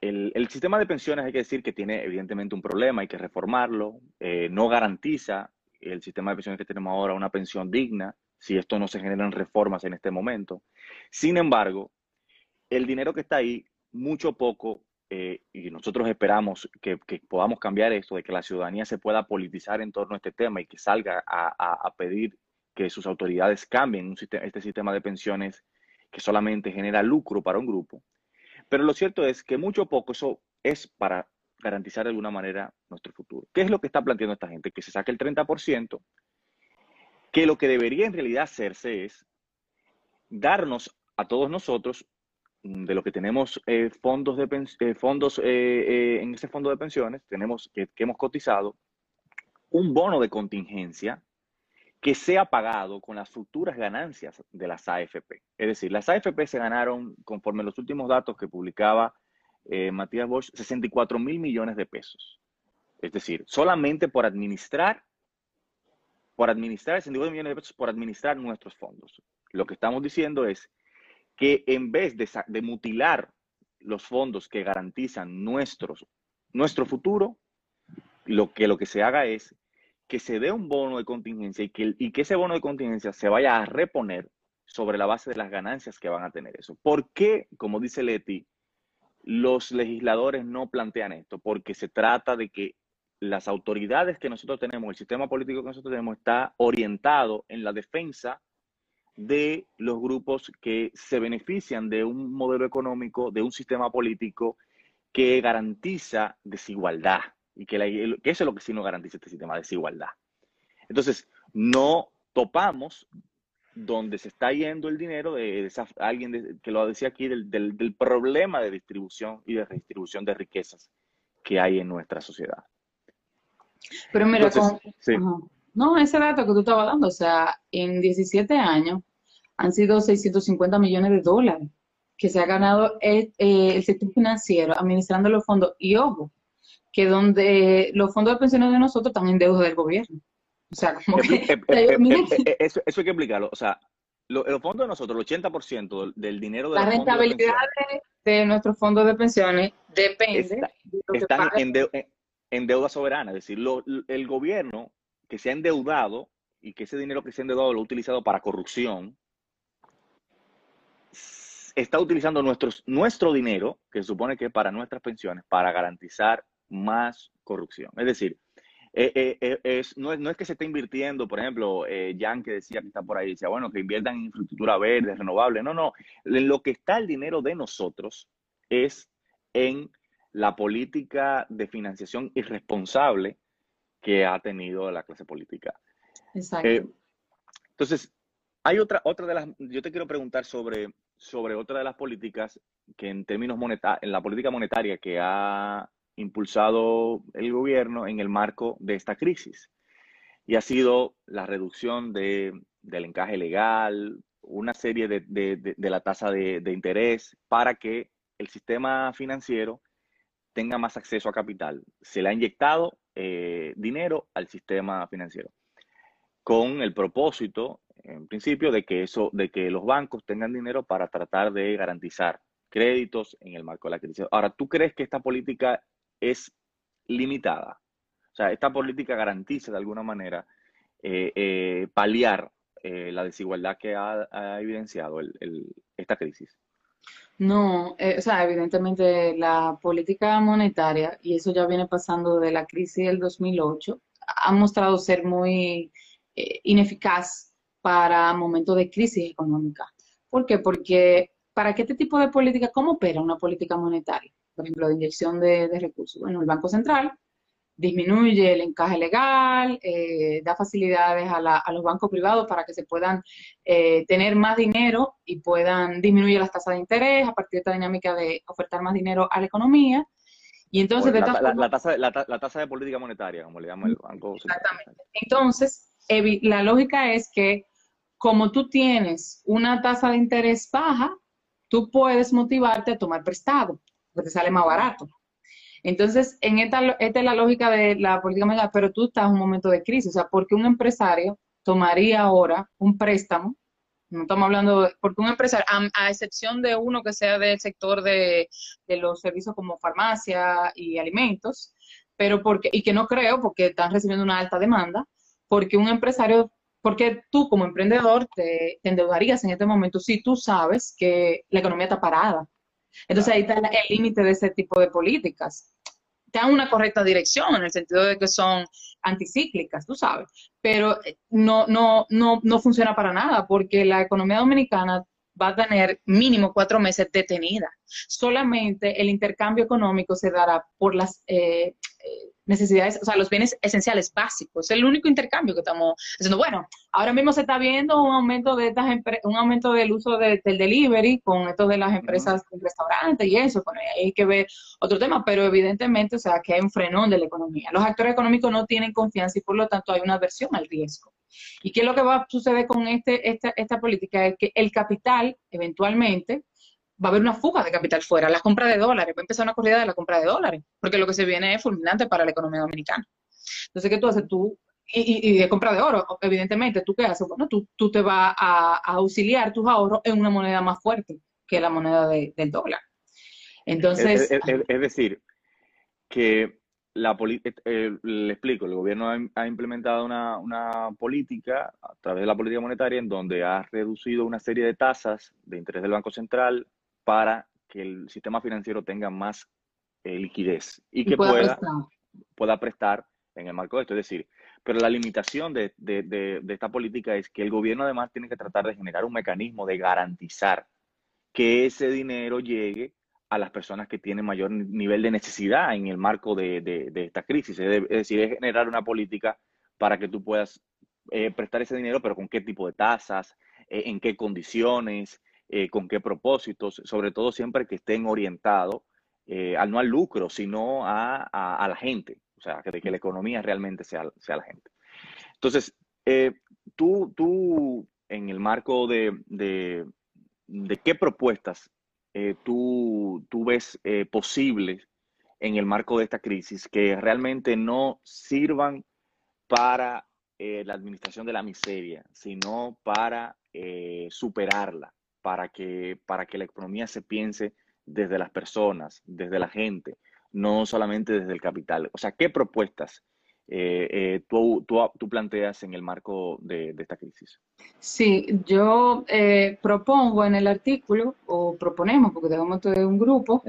Speaker 1: el, sistema de pensiones, hay que decir que tiene evidentemente un problema, hay que reformarlo, eh, no garantiza el sistema de pensiones que tenemos ahora una pensión digna si esto no se generan reformas en este momento. Sin embargo, el dinero que está ahí, mucho poco, eh, y nosotros esperamos que, podamos cambiar esto, de que la ciudadanía se pueda politizar en torno a este tema y que salga a, pedir que sus autoridades cambien este sistema de pensiones que solamente genera lucro para un grupo. Pero lo cierto es que mucho poco eso es para garantizar de alguna manera nuestro futuro. ¿Qué es lo que está planteando esta gente? Que se saque el 30%, que lo que debería en realidad hacerse es darnos a todos nosotros mm, de lo que tenemos eh, fondos, de eh, fondos eh, en ese fondo de pensiones, tenemos que hemos cotizado, un bono de contingencia que sea pagado con las futuras ganancias de las AFP. Es decir, las AFP se ganaron, conforme los últimos datos que publicaba eh, Matías Bosch, 64 mil millones de pesos. Es decir, solamente por administrar, por administrar 64 millones de pesos, por administrar nuestros fondos. Lo que estamos diciendo es que en vez de, mutilar los fondos que garantizan nuestro futuro, lo que, lo que se haga es que se dé un bono de contingencia y que, y que ese bono de contingencia se vaya a reponer sobre la base de las ganancias que van a tener eso. ¿Por qué, como dice Leti, los legisladores no plantean esto? Porque se trata de que las autoridades que nosotros tenemos, el sistema político que nosotros tenemos, está orientado en la defensa de los grupos que se benefician de un modelo económico, de un sistema político que garantiza desigualdad, y que, eso es lo que sí nos garantiza este sistema de desigualdad. Entonces, no topamos donde se está yendo el dinero de, alguien que lo decía aquí, del, del, problema de distribución y de redistribución de riquezas que hay en nuestra sociedad.
Speaker 2: Pero mira, no, ese dato que tú estabas dando, o sea, en 17 años han sido 650 millones de dólares que se ha ganado el, eh, el sector financiero administrando los fondos. Y ojo, que donde los fondos de pensiones de nosotros están en deuda del gobierno. O sea, como que...
Speaker 1: eso, hay que explicarlo. O sea, los fondos de nosotros, el 80% del dinero de
Speaker 2: la rentabilidad de, nuestros fondos de pensiones depende
Speaker 1: están en, deuda soberana, es decir, el gobierno que se ha endeudado y que ese dinero que se ha endeudado lo ha utilizado para corrupción, está utilizando nuestros, nuestro dinero, que se supone que es para nuestras pensiones, para garantizar más corrupción. Es decir, eh, eh, eh, es, no, es, no, es, que se esté invirtiendo, por ejemplo, Jan que decía que está por ahí, decía, bueno, que inviertan en infraestructura verde, renovable. No, no, en lo que está el dinero de nosotros es en la política de financiación irresponsable que ha tenido la clase política. Exacto. entonces, hay otra, otra de las, yo te quiero preguntar sobre sobre otra de las políticas que en términos monetarios, en la política monetaria que ha impulsado el gobierno en el marco de esta crisis. Y ha sido la reducción de, del encaje legal, una serie de, de, la tasa de, interés para que el sistema financiero tenga más acceso a capital. Se le ha inyectado eh, dinero al sistema financiero con el propósito, en principio, de que eso, de que los bancos tengan dinero para tratar de garantizar créditos en el marco de la crisis. Ahora, ¿tú crees que esta política es limitada? O sea, esta política garantiza de alguna manera eh, eh, paliar eh, la desigualdad que ha, evidenciado esta crisis?
Speaker 2: No, o sea, evidentemente la política monetaria, y eso ya viene pasando de la crisis del 2008, ha mostrado ser muy ineficaz para momentos de crisis económica. ¿Por qué? Porque para qué este tipo de política, ¿cómo opera una política monetaria? Por ejemplo, de inyección de recursos. Bueno, el Banco Central disminuye el encaje legal, eh, da facilidades a, los bancos privados para que se puedan eh, tener más dinero y puedan disminuir las tasas de interés a partir de esta dinámica de ofertar más dinero a la economía. Y entonces,
Speaker 1: la, tasa, la, tasa, de política monetaria, como le llama el Banco
Speaker 2: Exactamente. Entonces, la lógica es que como tú tienes una tasa de interés baja, tú puedes motivarte a tomar prestado, porque te sale más barato. Entonces, en esta, esta es la lógica de la política monetaria, pero tú estás en un momento de crisis, o sea, porque un empresario tomaría ahora un préstamo, no estamos hablando, de, porque un empresario, a, excepción de uno que sea del sector de, los servicios como farmacia y alimentos, pero porque, y que no creo, porque están recibiendo una alta demanda, porque un empresario, porque tú como emprendedor te, te endeudarías en este momento si tú sabes que la economía está parada. Entonces ahí está el límite de ese tipo de políticas. Dan una correcta dirección en el sentido de que son anticíclicas, tú sabes, pero eh, no, no, no, no funciona para nada porque la economía dominicana va a tener mínimo cuatro meses detenida. Solamente el intercambio económico se dará por las eh, eh, necesidades, o sea, los bienes esenciales básicos. Es el único intercambio que estamos haciendo. Bueno, ahora mismo se está viendo un aumento de estas un aumento del uso del delivery con esto de las empresas de restaurantes y eso. Bueno, hay que ver otro tema, pero evidentemente, o sea, que hay un frenón de la economía. Los actores económicos no tienen confianza y por lo tanto hay una aversión al riesgo. ¿Y qué es lo que va a suceder con este, esta, esta política? Es que el capital, eventualmente, va a haber una fuga de capital fuera, la compra de dólares, va a empezar una corrida de la compra de dólares, porque lo que se viene es fulminante para la economía dominicana. Entonces, ¿qué tú haces? Tú, y, de compra de oro, evidentemente, ¿tú qué haces? Bueno, tú, tú te vas a, auxiliar tus ahorros en una moneda más fuerte que la moneda del dólar. Entonces...
Speaker 1: Es, decir, que la eh, eh, le explico, el gobierno ha, implementado una, una, política a través de la política monetaria en donde ha reducido una serie de tasas de interés del Banco Central para que el sistema financiero tenga más eh, liquidez y, que pueda, prestar. pueda prestar en el marco de esto. Es decir, pero la limitación de, esta política es que el gobierno además tiene que tratar de generar un mecanismo de garantizar que ese dinero llegue a las personas que tienen mayor nivel de necesidad en el marco de, esta crisis. Es, decir, es generar una política para que tú puedas eh, prestar ese dinero, pero con qué tipo de tasas, eh, en qué condiciones, eh, con qué propósitos, sobre todo siempre que estén orientados eh, al no al lucro, sino a, la gente, o sea, que, que la economía realmente sea, sea la gente. Entonces, eh, tú, tú, en el marco de, de, qué propuestas tú, tú, ves posibles en el marco de esta crisis que realmente no sirvan para la administración de la miseria, sino para superarla para que, para que la economía se piense desde las personas, desde la gente, no solamente desde el capital. O sea, ¿qué propuestas eh, eh, tú, tú, planteas en el marco de, esta crisis?
Speaker 2: Sí, yo eh, propongo en el artículo, o proponemos, porque tenemos todo un grupo,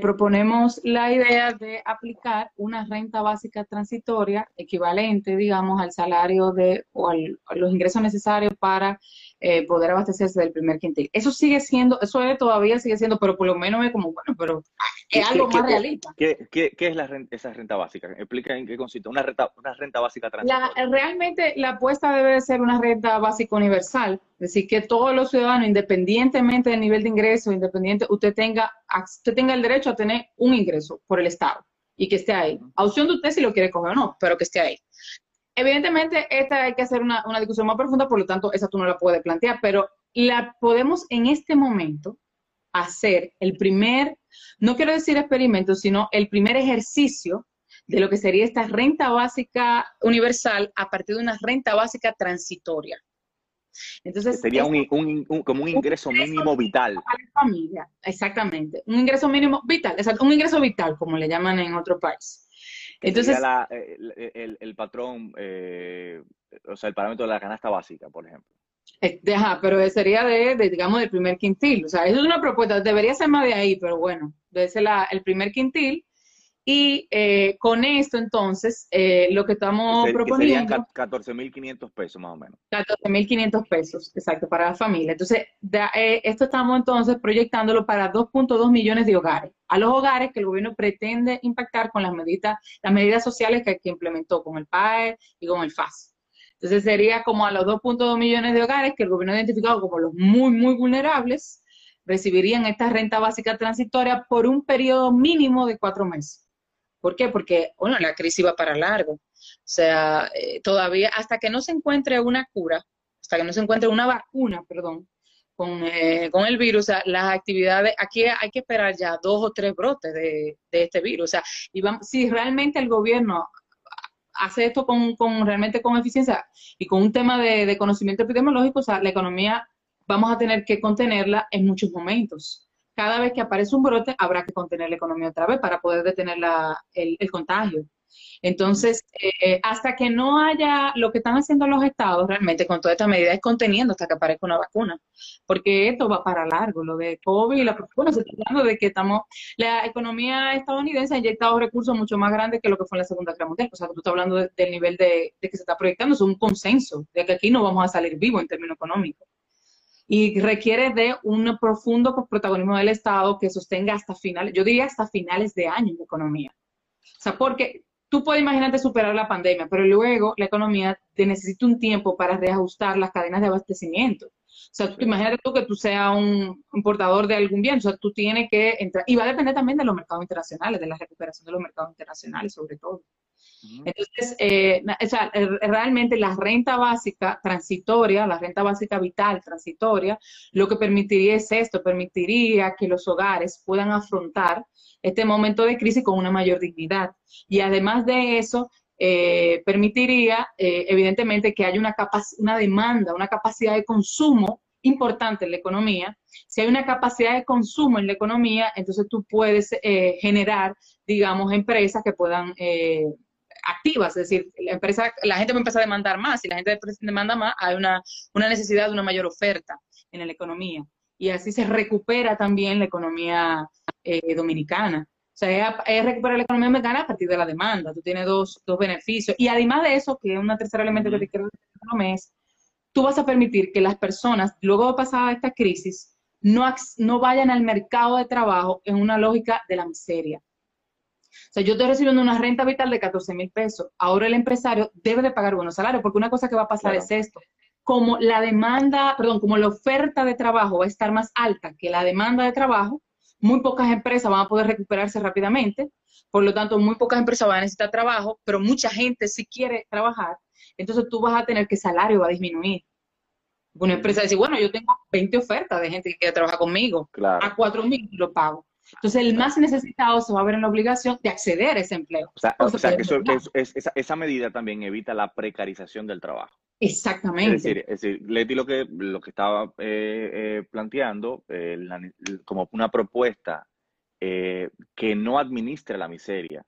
Speaker 2: proponemos la idea de aplicar una renta básica transitoria equivalente, digamos, al salario de o a los ingresos necesarios para eh, poder abastecerse del primer quintil. Eso sigue siendo, eso todavía sigue siendo, pero por lo menos es como, bueno, pero es algo más realista.
Speaker 1: ¿qué, es la renta, esa renta básica? Explica en qué consiste. Una renta, una renta básica
Speaker 2: transitoria. realmente la apuesta debe de ser una renta básica universal, es decir, que todos los ciudadanos, independientemente del nivel de ingreso, independiente, usted tenga, usted tenga el derecho a tener un ingreso por el Estado y que esté ahí. A opción de usted si lo quiere coger o no, pero que esté ahí. Evidentemente, esta hay que hacer una, discusión más profunda, por lo tanto, esa tú no la puedes plantear, pero la podemos en este momento hacer el primer, no quiero decir experimento, sino el primer ejercicio de lo que sería esta renta básica universal a partir de una renta básica transitoria.
Speaker 1: Entonces, sería un, como un ingreso, mínimo vital.
Speaker 2: Para la familia, exactamente. Un ingreso mínimo vital, un ingreso vital, como le llaman en otro país.
Speaker 1: Entonces, el, el, patrón, eh, o sea, el parámetro de la canasta básica, por ejemplo.
Speaker 2: Eh, ajá, pero sería de, digamos, del primer quintil. O sea, eso es una propuesta, debería ser más de ahí, pero bueno, debe ser la, el primer quintil y eh, con esto, entonces, eh, lo que estamos proponiendo...
Speaker 1: serían 14.500 pesos más o menos.
Speaker 2: 14.500 pesos, exacto, para la familia. Entonces, eh, esto estamos entonces proyectándolo para 2.2 millones de hogares. A los hogares que el gobierno pretende impactar con las medidas, las medidas sociales que, que implementó con el PAE y con el FAS. Entonces, sería como a los 2.2 millones de hogares que el gobierno ha identificado como los muy, muy vulnerables, recibirían esta renta básica transitoria por un periodo mínimo de cuatro meses. ¿Por qué? Porque, bueno, la crisis va para largo. O sea, eh, todavía, hasta que no se encuentre una cura, hasta que no se encuentre una vacuna, perdón, con, eh, con el virus, o sea, las actividades, aquí hay que esperar ya dos o tres brotes de, este virus. O sea, si realmente el gobierno hace esto con, con, realmente con eficiencia y con un tema de, de conocimiento epidemiológico, o sea, la economía vamos a tener que contenerla en muchos momentos cada vez que aparece un brote habrá que contener la economía otra vez para poder detener el, contagio. Entonces, eh, hasta que no haya lo que están haciendo los estados realmente con toda esta medida es conteniendo hasta que aparezca una vacuna, porque esto va para largo, lo de COVID y la bueno, se está hablando de que estamos, la economía estadounidense ha inyectado recursos mucho más grandes que lo que fue en la Segunda Guerra Mundial, o sea, tú estás hablando del nivel de, de, que se está proyectando, es un consenso de que aquí no vamos a salir vivos en términos económicos y requiere de un profundo protagonismo del Estado que sostenga hasta finales, yo diría hasta finales de año la economía. O sea, porque tú puedes imaginarte superar la pandemia, pero luego la economía te necesita un tiempo para reajustar las cadenas de abastecimiento. O sea, tú, imagínate tú que tú seas un importador de algún bien, o sea, tú tienes que entrar, y va a depender también de los mercados internacionales, de la recuperación de los mercados internacionales sobre todo. Entonces, eh, eh, realmente la renta básica transitoria, la renta básica vital transitoria, lo que permitiría es esto, permitiría que los hogares puedan afrontar este momento de crisis con una mayor dignidad. Y además de eso, eh, permitiría, evidentemente, que haya una, una demanda, una capacidad de consumo importante en la economía. Si hay una capacidad de consumo en la economía, entonces tú puedes generar, digamos, empresas que puedan activas, es decir, la empresa, la gente va a empezar a demandar más, y la gente demanda más, hay una, necesidad de una mayor oferta en la economía. Y así se recupera también la economía eh, dominicana. O sea, es, recuperar la economía dominicana a partir de la demanda. Tú tienes dos, dos beneficios. Y además de eso, que es un tercer elemento que te quiero decir, es, tú vas a permitir que las personas, luego de pasada esta crisis, no, no vayan al mercado de trabajo en una lógica de la miseria. O sea, yo estoy recibiendo una renta vital de 14 mil pesos. Ahora el empresario debe de pagar buenos salarios, porque una cosa que va a pasar es esto. Como la demanda, perdón, como la oferta de trabajo va a estar más alta que la demanda de trabajo, muy pocas empresas van a poder recuperarse rápidamente. Por lo tanto, muy pocas empresas van a necesitar trabajo, pero mucha gente sí quiere trabajar. Entonces tú vas a tener que el salario va a disminuir. Una empresa dice, bueno, yo tengo 20 ofertas de gente que quiere trabajar conmigo. A 4 mil lo pago. Entonces, el más necesitado se va a ver en la obligación de acceder a ese empleo.
Speaker 1: O sea, que, esa, medida también evita la precarización del trabajo.
Speaker 2: Exactamente.
Speaker 1: Es decir, es Leti lo que, lo que estaba eh, eh, planteando eh, como una propuesta que no administre la miseria,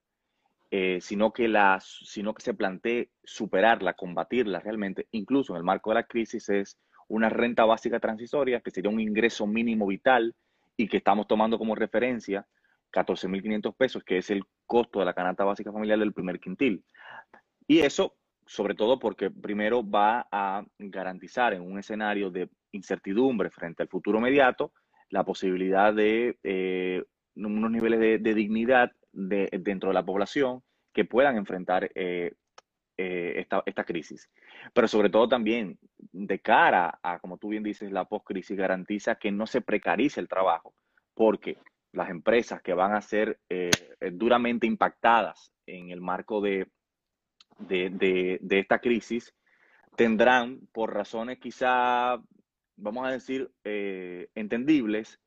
Speaker 1: sino, que la, sino que se plantee superarla, combatirla realmente, incluso en el marco de la crisis, es una renta básica transisoria, que sería un ingreso mínimo vital y que estamos tomando como referencia 14.500 pesos, que es el costo de la canasta básica familiar del primer quintil. Y eso, sobre todo porque primero va a garantizar en un escenario de incertidumbre frente al futuro inmediato, la posibilidad de eh, unos niveles de, dignidad dentro de la población que puedan enfrentar eh, esta, esta, crisis. Pero sobre todo también de cara a, como tú bien dices, la post-crisis garantiza que no se precarice el trabajo, porque las empresas que van a ser duramente impactadas en el marco de, de, esta crisis tendrán, por razones quizá, vamos a decir, eh, entendibles,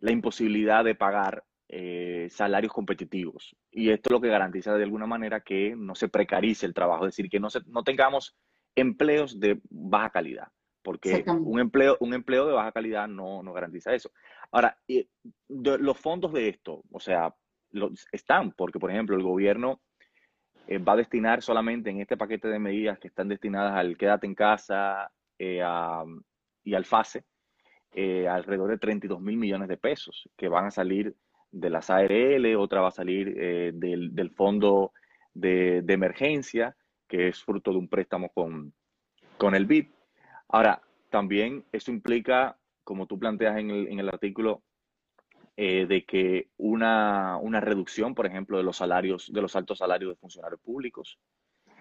Speaker 1: la imposibilidad de pagar eh, salarios competitivos. Y esto es lo que garantiza de alguna manera que no se precarice el trabajo, es decir, que no, se, no tengamos empleos de baja calidad, porque un empleo, un empleo de baja calidad no, no garantiza eso. Ahora, los fondos de esto, o sea, están, porque por ejemplo el gobierno eh, va a destinar solamente en este paquete de medidas que están destinadas al quédate en casa eh, y al FASE, eh, alrededor de 32 mil millones de pesos que van a salir de las ARL, otra va a salir del, fondo de, emergencia, que es fruto de un préstamo con, con el BID. Ahora, también eso implica, como tú planteas en el, en el artículo, eh, de que una, una, reducción, por ejemplo, de los salarios, de los altos salarios de funcionarios públicos.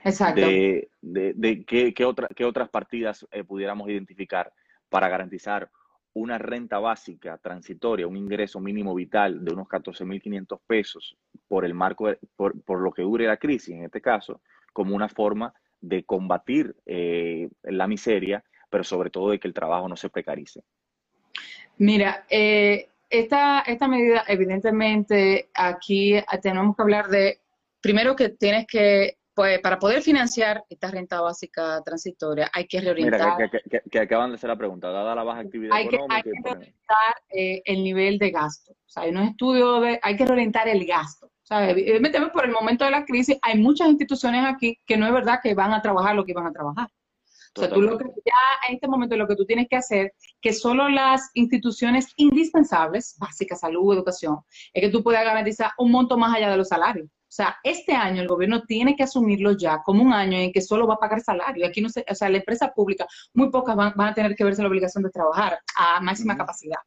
Speaker 2: Exacto.
Speaker 1: De, de, qué, qué, otras partidas eh, pudiéramos identificar para garantizar una renta básica transitoria, un ingreso mínimo vital de unos 14.500 pesos por el marco, por, por, lo que dure la crisis, en este caso, como una forma de combatir eh, la miseria, pero sobre todo de que el trabajo no se precarice.
Speaker 2: Mira, eh, esta, esta medida, evidentemente, aquí tenemos que hablar de, primero que tienes que, pues, para poder financiar esta renta básica transitoria, hay que reorientar.
Speaker 1: Mira, que, acaban de hacer la pregunta, dada la baja actividad
Speaker 2: hay económica. hay que reorientar eh, el nivel de gasto. O sea, hay un estudio de, hay que reorientar el gasto. Evidentemente, por el momento de la crisis, hay muchas instituciones aquí que no es verdad que van a trabajar lo que iban a trabajar. O sea, tú lo que ya en este momento lo que tú tienes que hacer, que solo las instituciones indispensables, básicas, salud, educación, es que tú puedas garantizar un monto más allá de los salarios. O sea, este año el gobierno tiene que asumirlo ya como un año en que solo va a pagar salario. Aquí no se, o sea, la empresa pública, muy pocas van, a tener que verse la obligación de trabajar a máxima capacidad.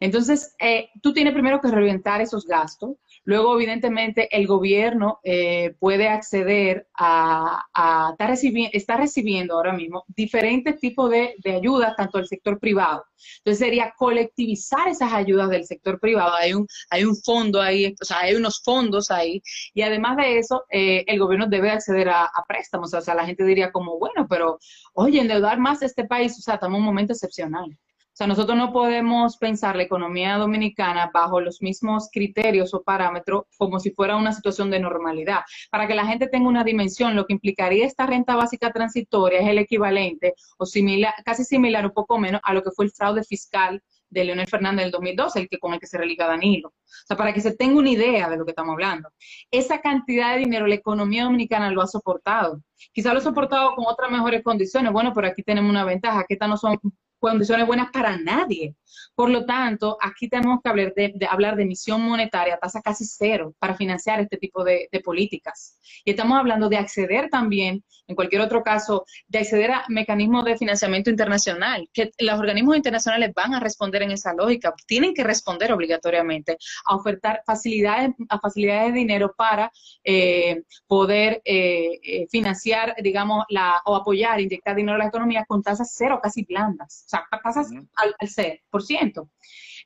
Speaker 2: Entonces, eh, tú tienes primero que reorientar esos gastos. Luego, evidentemente, el gobierno eh, puede acceder a, estar recibiendo, está recibiendo ahora mismo diferentes tipos de, ayudas, tanto del sector privado. Entonces, sería colectivizar esas ayudas del sector privado. Hay un, hay un fondo ahí, o sea, hay unos fondos ahí. Y además de eso, eh, el gobierno debe acceder a, préstamos. O sea, la gente diría como, bueno, pero, oye, endeudar más a este país, o sea, estamos en un momento excepcional. O sea, nosotros no podemos pensar la economía dominicana bajo los mismos criterios o parámetros como si fuera una situación de normalidad. Para que la gente tenga una dimensión, lo que implicaría esta renta básica transitoria es el equivalente o similar, casi similar, un poco menos, a lo que fue el fraude fiscal de Leonel Fernández del 2012, el que con el que se religa Danilo. O sea, para que se tenga una idea de lo que estamos hablando. Esa cantidad de dinero, la economía dominicana lo ha soportado. Quizá lo ha soportado con otras mejores condiciones. Bueno, pero aquí tenemos una ventaja, que estas no son condiciones buenas para nadie. Por lo tanto, aquí tenemos que hablar de, hablar de emisión monetaria, tasa casi cero, para financiar este tipo de, políticas. Y estamos hablando de acceder también, en cualquier otro caso, de acceder a mecanismos de financiamiento internacional, que los organismos internacionales van a responder en esa lógica, tienen que responder obligatoriamente a ofertar facilidades, a facilidades de dinero para eh, poder eh, eh, financiar, digamos, la, o apoyar, inyectar dinero a la economía con tasas cero, casi blandas o sea, pasas al, al ciento.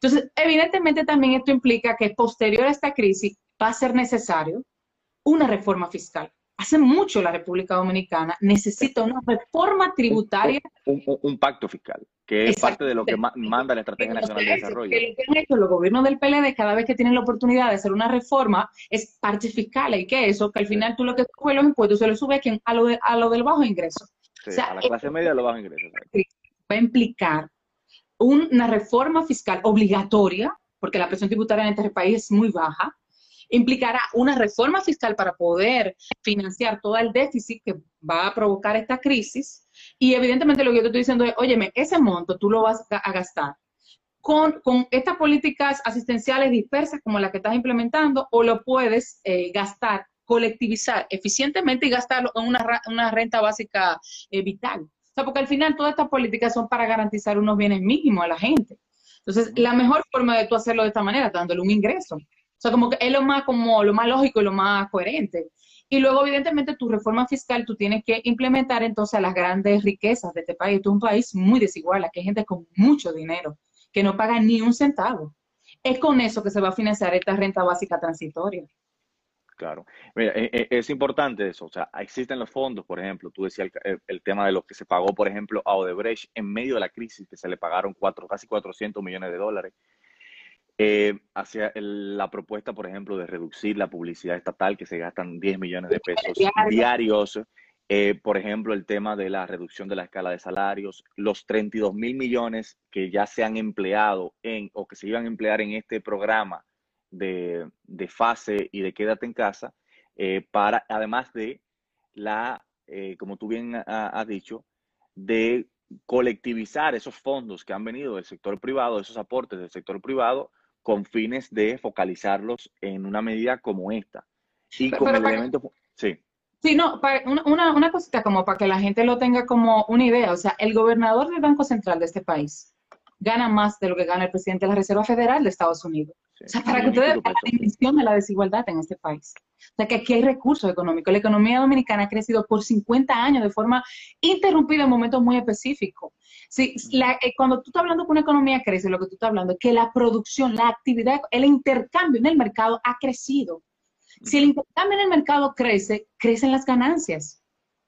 Speaker 2: Entonces, evidentemente también esto implica que posterior a esta crisis va a ser necesario una reforma fiscal. Hace mucho la República Dominicana necesita una reforma tributaria.
Speaker 1: Un, pacto fiscal, que es parte de lo que manda la Estrategia Nacional de Desarrollo.
Speaker 2: Que lo que han hecho los gobiernos del PLD cada vez que tienen la oportunidad de hacer una reforma es parches fiscales y que eso, que al final tú lo que subes los impuestos se lo sube a, quien, a, lo, a lo del bajo ingreso.
Speaker 1: a la clase media lo bajo ingreso
Speaker 2: va a implicar una reforma fiscal obligatoria, porque la presión tributaria en este país es muy baja, implicará una reforma fiscal para poder financiar todo el déficit que va a provocar esta crisis. Y evidentemente lo que yo te estoy diciendo es, óyeme, ese monto tú lo vas a gastar con, estas políticas asistenciales dispersas como las que estás implementando o lo puedes eh, gastar, colectivizar eficientemente y gastarlo en una, renta básica eh, vital. O sea, porque al final todas estas políticas son para garantizar unos bienes mínimos a la gente. Entonces, la mejor forma de tú hacerlo de esta manera, dándole un ingreso. O sea, como que es lo más, como, lo más lógico y lo más coherente. Y luego, evidentemente, tu reforma fiscal, tú tienes que implementar entonces las grandes riquezas de este país. Este es un país muy desigual, aquí hay gente con mucho dinero que no paga ni un centavo. Es con eso que se va a financiar esta renta básica transitoria.
Speaker 1: Claro. Mira, e, e, es, importante eso. O sea, existen los fondos, por ejemplo, tú decías el, tema de lo que se pagó, por ejemplo, a Odebrecht en medio de la crisis, que se le pagaron cuatro, casi 400 millones de dólares. Eh, hacia la propuesta, por ejemplo, de reducir la publicidad estatal, que se gastan 10 millones de pesos diarios. Eh, por ejemplo, el tema de la reducción de la escala de salarios, los 32 mil millones que ya se han empleado en o que se iban a emplear en este programa de, fase y de quédate en casa, eh, para, además de la, como tú bien has dicho, de colectivizar esos fondos que han venido del sector privado, esos aportes del sector privado, con fines de focalizarlos en una medida como esta. Y con el elemento... Sí.
Speaker 2: Sí, no, una, una cosita como para que la gente lo tenga como una idea. O sea, el gobernador del Banco Central de este país gana más de lo que gana el presidente de la Reserva Federal de Estados Unidos. O sea, para que ustedes vean la dimensión de la desigualdad en este país. O sea, que aquí hay recursos económicos. La economía dominicana ha crecido por 50 años de forma interrumpida en momentos muy específicos. Sí, eh, cuando tú estás hablando que una economía crece, lo que tú estás hablando es que la producción, la actividad, el intercambio en el mercado ha crecido. Si el intercambio en el mercado crece, crecen las ganancias.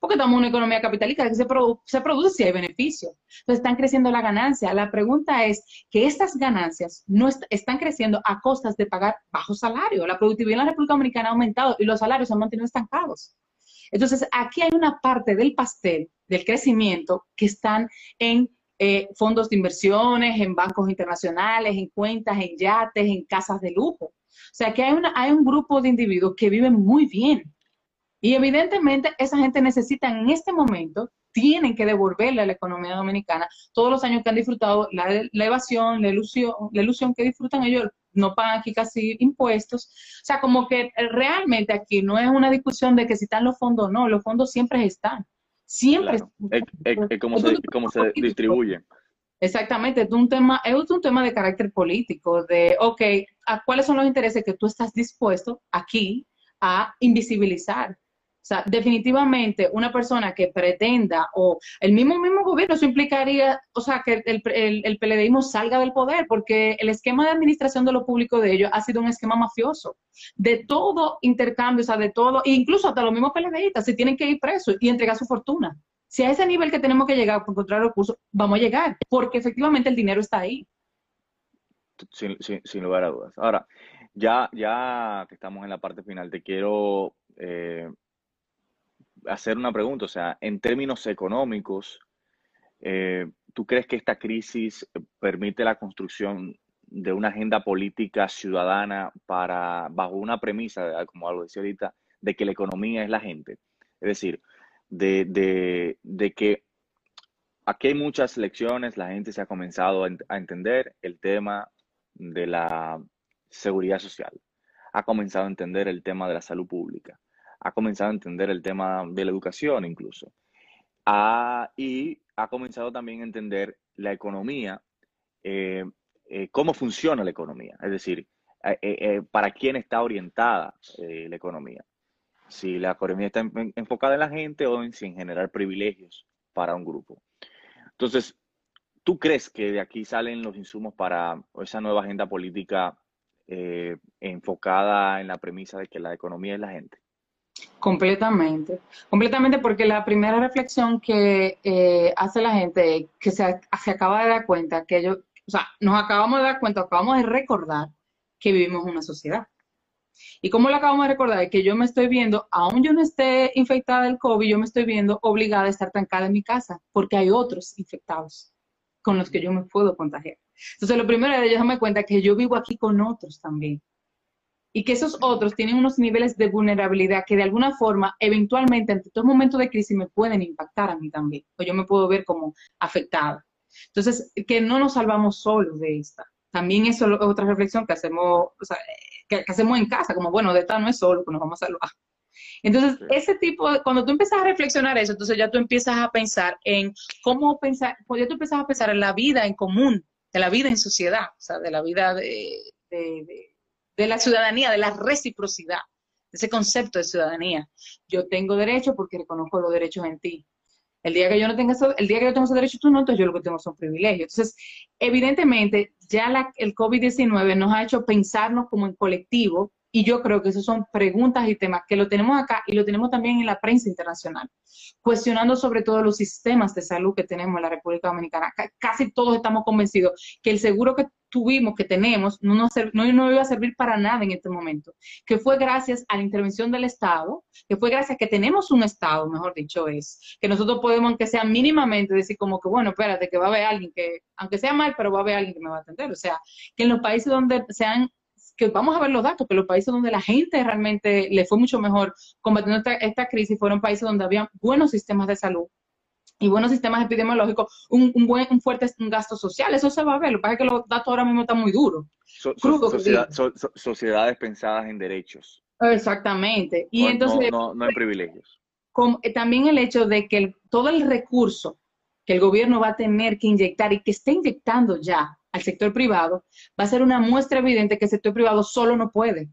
Speaker 2: Porque estamos en una economía capitalista que se, se produce si hay beneficio. Entonces están creciendo la ganancia. La pregunta es que estas ganancias no están creciendo a costas de pagar bajo salario. La productividad en la República Dominicana ha aumentado y los salarios se han mantenido estancados. Entonces, aquí hay una parte del pastel del crecimiento que están en eh, fondos de inversiones, en bancos internacionales, en cuentas, en yates, en casas de lujo. O sea, que hay, hay un grupo de individuos que viven muy bien. Y evidentemente esa gente necesita en este momento, tienen que devolverle a la economía dominicana todos los años que han disfrutado la, la evasión, la ilusión, la ilusión que disfrutan ellos no pagan aquí casi impuestos. O sea, como que realmente aquí no es una discusión de que si están los fondos o no, los fondos siempre están. Siempre.
Speaker 1: Es, como se, cómo se distribuyen.
Speaker 2: Exactamente, es un tema, es un tema de carácter político, de, ok, ¿a ¿cuáles son los intereses que tú estás dispuesto aquí a invisibilizar? O sea, definitivamente una persona que pretenda, o el mismo mismo gobierno, eso implicaría, o sea, que el, el, salga del poder, porque el esquema de administración de lo público de ellos ha sido un esquema mafioso. De todo intercambio, o sea, de todo, incluso hasta los mismos PLDistas, se tienen que ir presos y entregar su fortuna. Si a ese nivel que tenemos que llegar para encontrar recursos, vamos a llegar, porque efectivamente el dinero está ahí.
Speaker 1: Sin, sin, lugar a dudas. Ahora, ya, ya que estamos en la parte final, te quiero eh, hacer una pregunta, o sea, en términos económicos, eh, ¿tú crees que esta crisis permite la construcción de una agenda política ciudadana para, bajo una premisa, como algo decía ahorita, de que la economía es la gente? Es decir, de, que aquí hay muchas lecciones, la gente se ha comenzado a entender el tema de la seguridad social, ha comenzado a entender el tema de la salud pública ha comenzado a entender el tema de la educación incluso. y ha comenzado también a entender la economía, eh, eh, cómo funciona la economía, es decir, eh, para quién está orientada la economía. Si la economía está enfocada en la gente o en, sin generar privilegios para un grupo. Entonces, ¿tú crees que de aquí salen los insumos para esa nueva agenda política enfocada en la premisa de que la economía es la gente?
Speaker 2: Completamente, completamente porque la primera reflexión que eh, hace la gente que se, se, acaba de dar cuenta que ellos, o sea, nos acabamos de dar cuenta, acabamos de recordar que vivimos una sociedad. ¿Y cómo lo acabamos de recordar? Que yo me estoy viendo, aún yo no esté infectada del COVID, yo me estoy viendo obligada a estar trancada en mi casa porque hay otros infectados con los que yo me puedo contagiar. Entonces, lo primero es darme cuenta que yo vivo aquí con otros también y que esos otros tienen unos niveles de vulnerabilidad que de alguna forma, eventualmente, ante estos momentos de crisis, me pueden impactar a mí también, o yo me puedo ver como afectada. Entonces, que no nos salvamos solos de esta. También eso es otra reflexión que hacemos, o sea, que, hacemos en casa, como, bueno, de esta no es solo que nos vamos a salvar. Entonces, ese tipo, de, cuando tú empiezas a reflexionar eso, entonces ya tú empiezas a pensar en cómo pensar, pues ya tú empiezas a pensar en la vida en común, de la vida en sociedad, o sea, de la vida de, de la ciudadanía, de la reciprocidad, ese concepto de ciudadanía. Yo tengo derecho porque reconozco los derechos en ti. El día que yo no tenga eso, el día que yo tengo esos derechos, tú no, entonces yo lo que tengo son privilegios. Entonces, evidentemente, ya la, el COVID-19 nos ha hecho pensarnos como en colectivo y yo creo que esas son preguntas y temas que lo tenemos acá y lo tenemos también en la prensa internacional, cuestionando sobre todo los sistemas de salud que tenemos en la República Dominicana. Casi todos estamos convencidos que el seguro que tuvimos, que tenemos, no nos, no, no iba a servir para nada en este momento, que fue gracias a la intervención del Estado, que fue gracias a que tenemos un Estado, mejor dicho es, que nosotros podemos, aunque sea mínimamente, decir como que, bueno, espérate, que va a haber alguien que, aunque sea mal, pero va a haber alguien que me va a atender. O sea, que en los países donde se han que vamos a ver los datos, que los países donde la gente realmente le fue mucho mejor combatiendo esta, crisis fueron países donde había buenos sistemas de salud y buenos sistemas epidemiológicos, un, buen, un fuerte gasto social. Eso se va a ver. Lo que pasa es que los datos ahora mismo están muy duros.
Speaker 1: sociedades pensadas en derechos.
Speaker 2: Exactamente. Y entonces.
Speaker 1: No, en privilegios.
Speaker 2: Eh, también el hecho de que todo el recurso que el gobierno va a tener que inyectar y que está inyectando ya al sector privado, va a ser una muestra evidente que el sector privado solo no puede.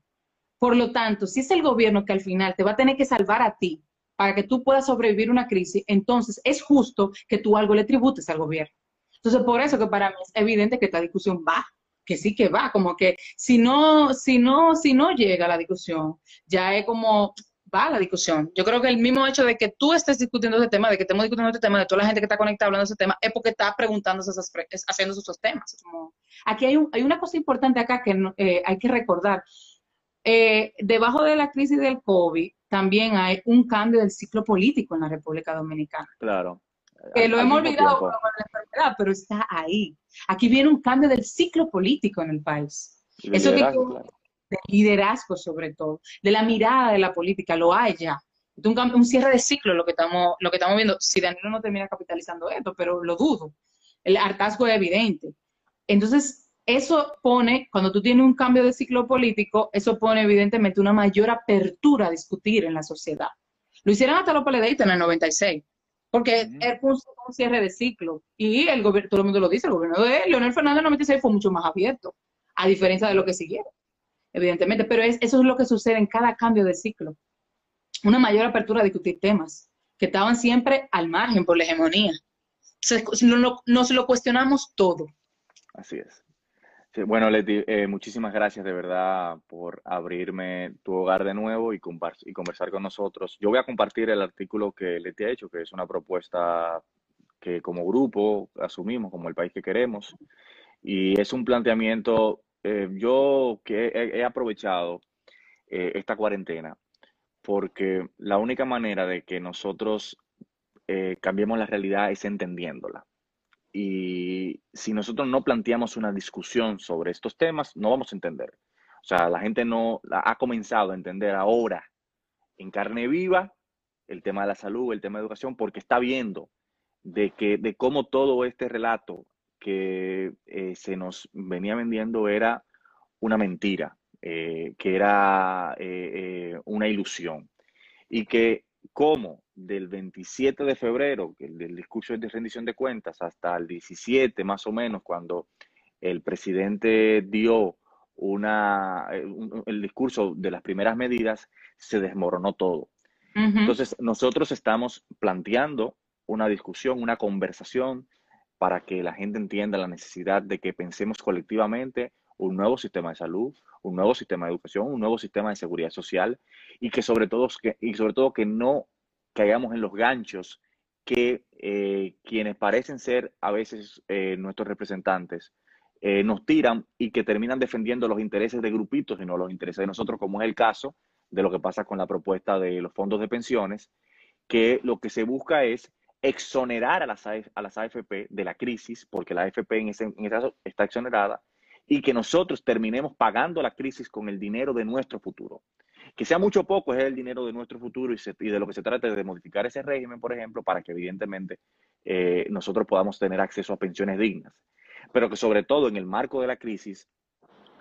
Speaker 2: Por lo tanto, si es el gobierno que al final te va a tener que salvar a ti para que tú puedas sobrevivir una crisis, entonces es justo que tú algo le tributes al gobierno. Entonces, por eso que para mí es evidente que esta discusión va, que sí que va, como que si no, si no, si no llega la discusión, ya es como, va la discusión. Yo creo que el mismo hecho de que tú estés discutiendo ese tema, de que estemos discutiendo este tema, de toda la gente que está conectada hablando de ese tema, es porque está preguntándose, esas, haciendo esos temas. aquí hay, hay, una cosa importante acá que eh, hay que recordar. Eh, debajo de la crisis del COVID también hay un cambio del ciclo político en la República Dominicana.
Speaker 1: Claro.
Speaker 2: Que lo hemos olvidado con la enfermedad, pero está ahí. Aquí viene un cambio del ciclo político en el país. Eso que, de liderazgo sobre todo, de la mirada de la política, lo hay ya. Un, un cierre de ciclo lo que estamos lo que estamos viendo. Si Danilo no termina capitalizando esto, pero lo dudo. El hartazgo es evidente. Entonces, eso pone, cuando tú tienes un cambio de ciclo político, eso pone evidentemente una mayor apertura a discutir en la sociedad. Lo hicieron hasta los peledeístas en el 96, porque él puso un cierre de ciclo. Y el gobierno, todo el mundo lo dice, el gobierno de Leonel Fernández en el 96 fue mucho más abierto, a diferencia de lo que siguieron evidentemente, pero es, eso es lo que sucede en cada cambio de ciclo. Una mayor apertura a discutir temas que estaban siempre al margen por la hegemonía. nos lo cuestionamos todo.
Speaker 1: Así es. Bueno, Leti, eh, muchísimas gracias de verdad por abrirme tu hogar de nuevo y, y conversar con nosotros. Yo voy a compartir el artículo que Leti ha hecho, que es una propuesta que como grupo asumimos como el país que queremos. Y es un planteamiento eh, yo que he, aprovechado eh, esta cuarentena porque la única manera de que nosotros eh, cambiemos la realidad es entendiéndola. Y si nosotros no planteamos una discusión sobre estos temas, no vamos a entender. O sea, la gente no ha comenzado a entender ahora en carne viva el tema de la salud, el tema de educación, porque está viendo de que de cómo todo este relato que eh, se nos venía vendiendo era una mentira, eh, que era eh, una ilusión. Y que como del 27 de febrero, del discurso de rendición de cuentas, hasta el 17 más o menos, cuando el presidente dio una, el discurso de las primeras medidas, se desmoronó todo. Entonces, nosotros estamos planteando una discusión, una conversación para que la gente entienda la necesidad de que pensemos colectivamente un nuevo sistema de salud, un nuevo sistema de educación, un nuevo sistema de seguridad social y que sobre todo que, y sobre todo que no caigamos en los ganchos que eh, quienes parecen ser a veces eh, nuestros representantes eh, nos tiran y que terminan defendiendo los intereses de grupitos y no los intereses de nosotros, como es el caso de lo que pasa con la propuesta de los fondos de pensiones, que lo que se busca es exonerar a las, a las AFP de la crisis, porque la AFP en ese, caso está exonerada, y que nosotros terminemos pagando la crisis con el dinero de nuestro futuro. Que sea mucho o poco es el dinero de nuestro futuro y, de lo que se trata de modificar ese régimen, por ejemplo, para que evidentemente eh, nosotros podamos tener acceso a pensiones dignas. Pero que sobre todo en el marco de la crisis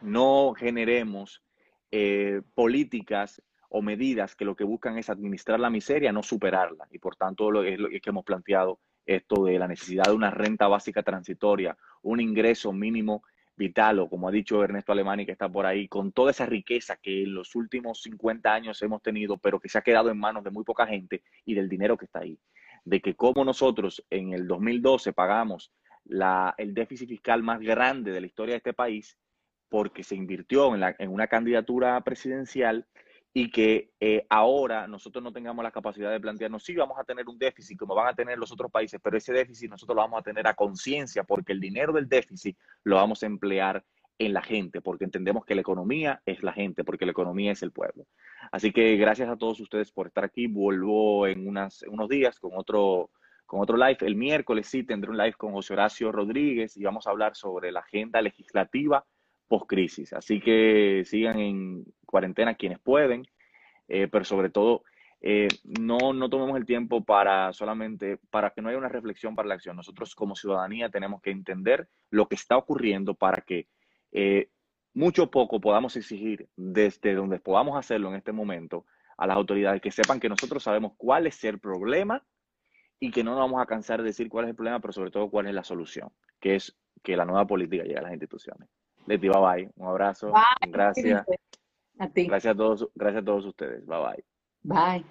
Speaker 1: no generemos eh, políticas o medidas que lo que buscan es administrar la miseria, no superarla. Y por tanto lo, es lo que hemos planteado esto de la necesidad de una renta básica transitoria, un ingreso mínimo vital, o como ha dicho Ernesto Alemani, que está por ahí, con toda esa riqueza que en los últimos 50 años hemos tenido, pero que se ha quedado en manos de muy poca gente y del dinero que está ahí. De que como nosotros en el 2012 pagamos la, el déficit fiscal más grande de la historia de este país, porque se invirtió en, la, en una candidatura presidencial y que eh, ahora nosotros no tengamos la capacidad de plantearnos, sí, vamos a tener un déficit como van a tener los otros países, pero ese déficit nosotros lo vamos a tener a conciencia porque el dinero del déficit lo vamos a emplear en la gente, porque entendemos que la economía es la gente, porque la economía es el pueblo. Así que gracias a todos ustedes por estar aquí. Vuelvo en unas, unos días con otro, con otro live. El miércoles sí tendré un live con José Horacio Rodríguez y vamos a hablar sobre la agenda legislativa post-crisis. Así que sigan en cuarentena quienes pueden, eh, pero sobre todo eh, no, no tomemos el tiempo para solamente, para que no haya una reflexión para la acción. Nosotros como ciudadanía tenemos que entender lo que está ocurriendo para que eh, mucho o poco podamos exigir desde donde podamos hacerlo en este momento a las autoridades que sepan que nosotros sabemos cuál es el problema y que no nos vamos a cansar de decir cuál es el problema, pero sobre todo cuál es la solución, que es que la nueva política llegue a las instituciones. Leti, bye bye. Un abrazo. Gracias. A ti. Gracias a todos, gracias a todos ustedes. Bye bye.
Speaker 2: Bye.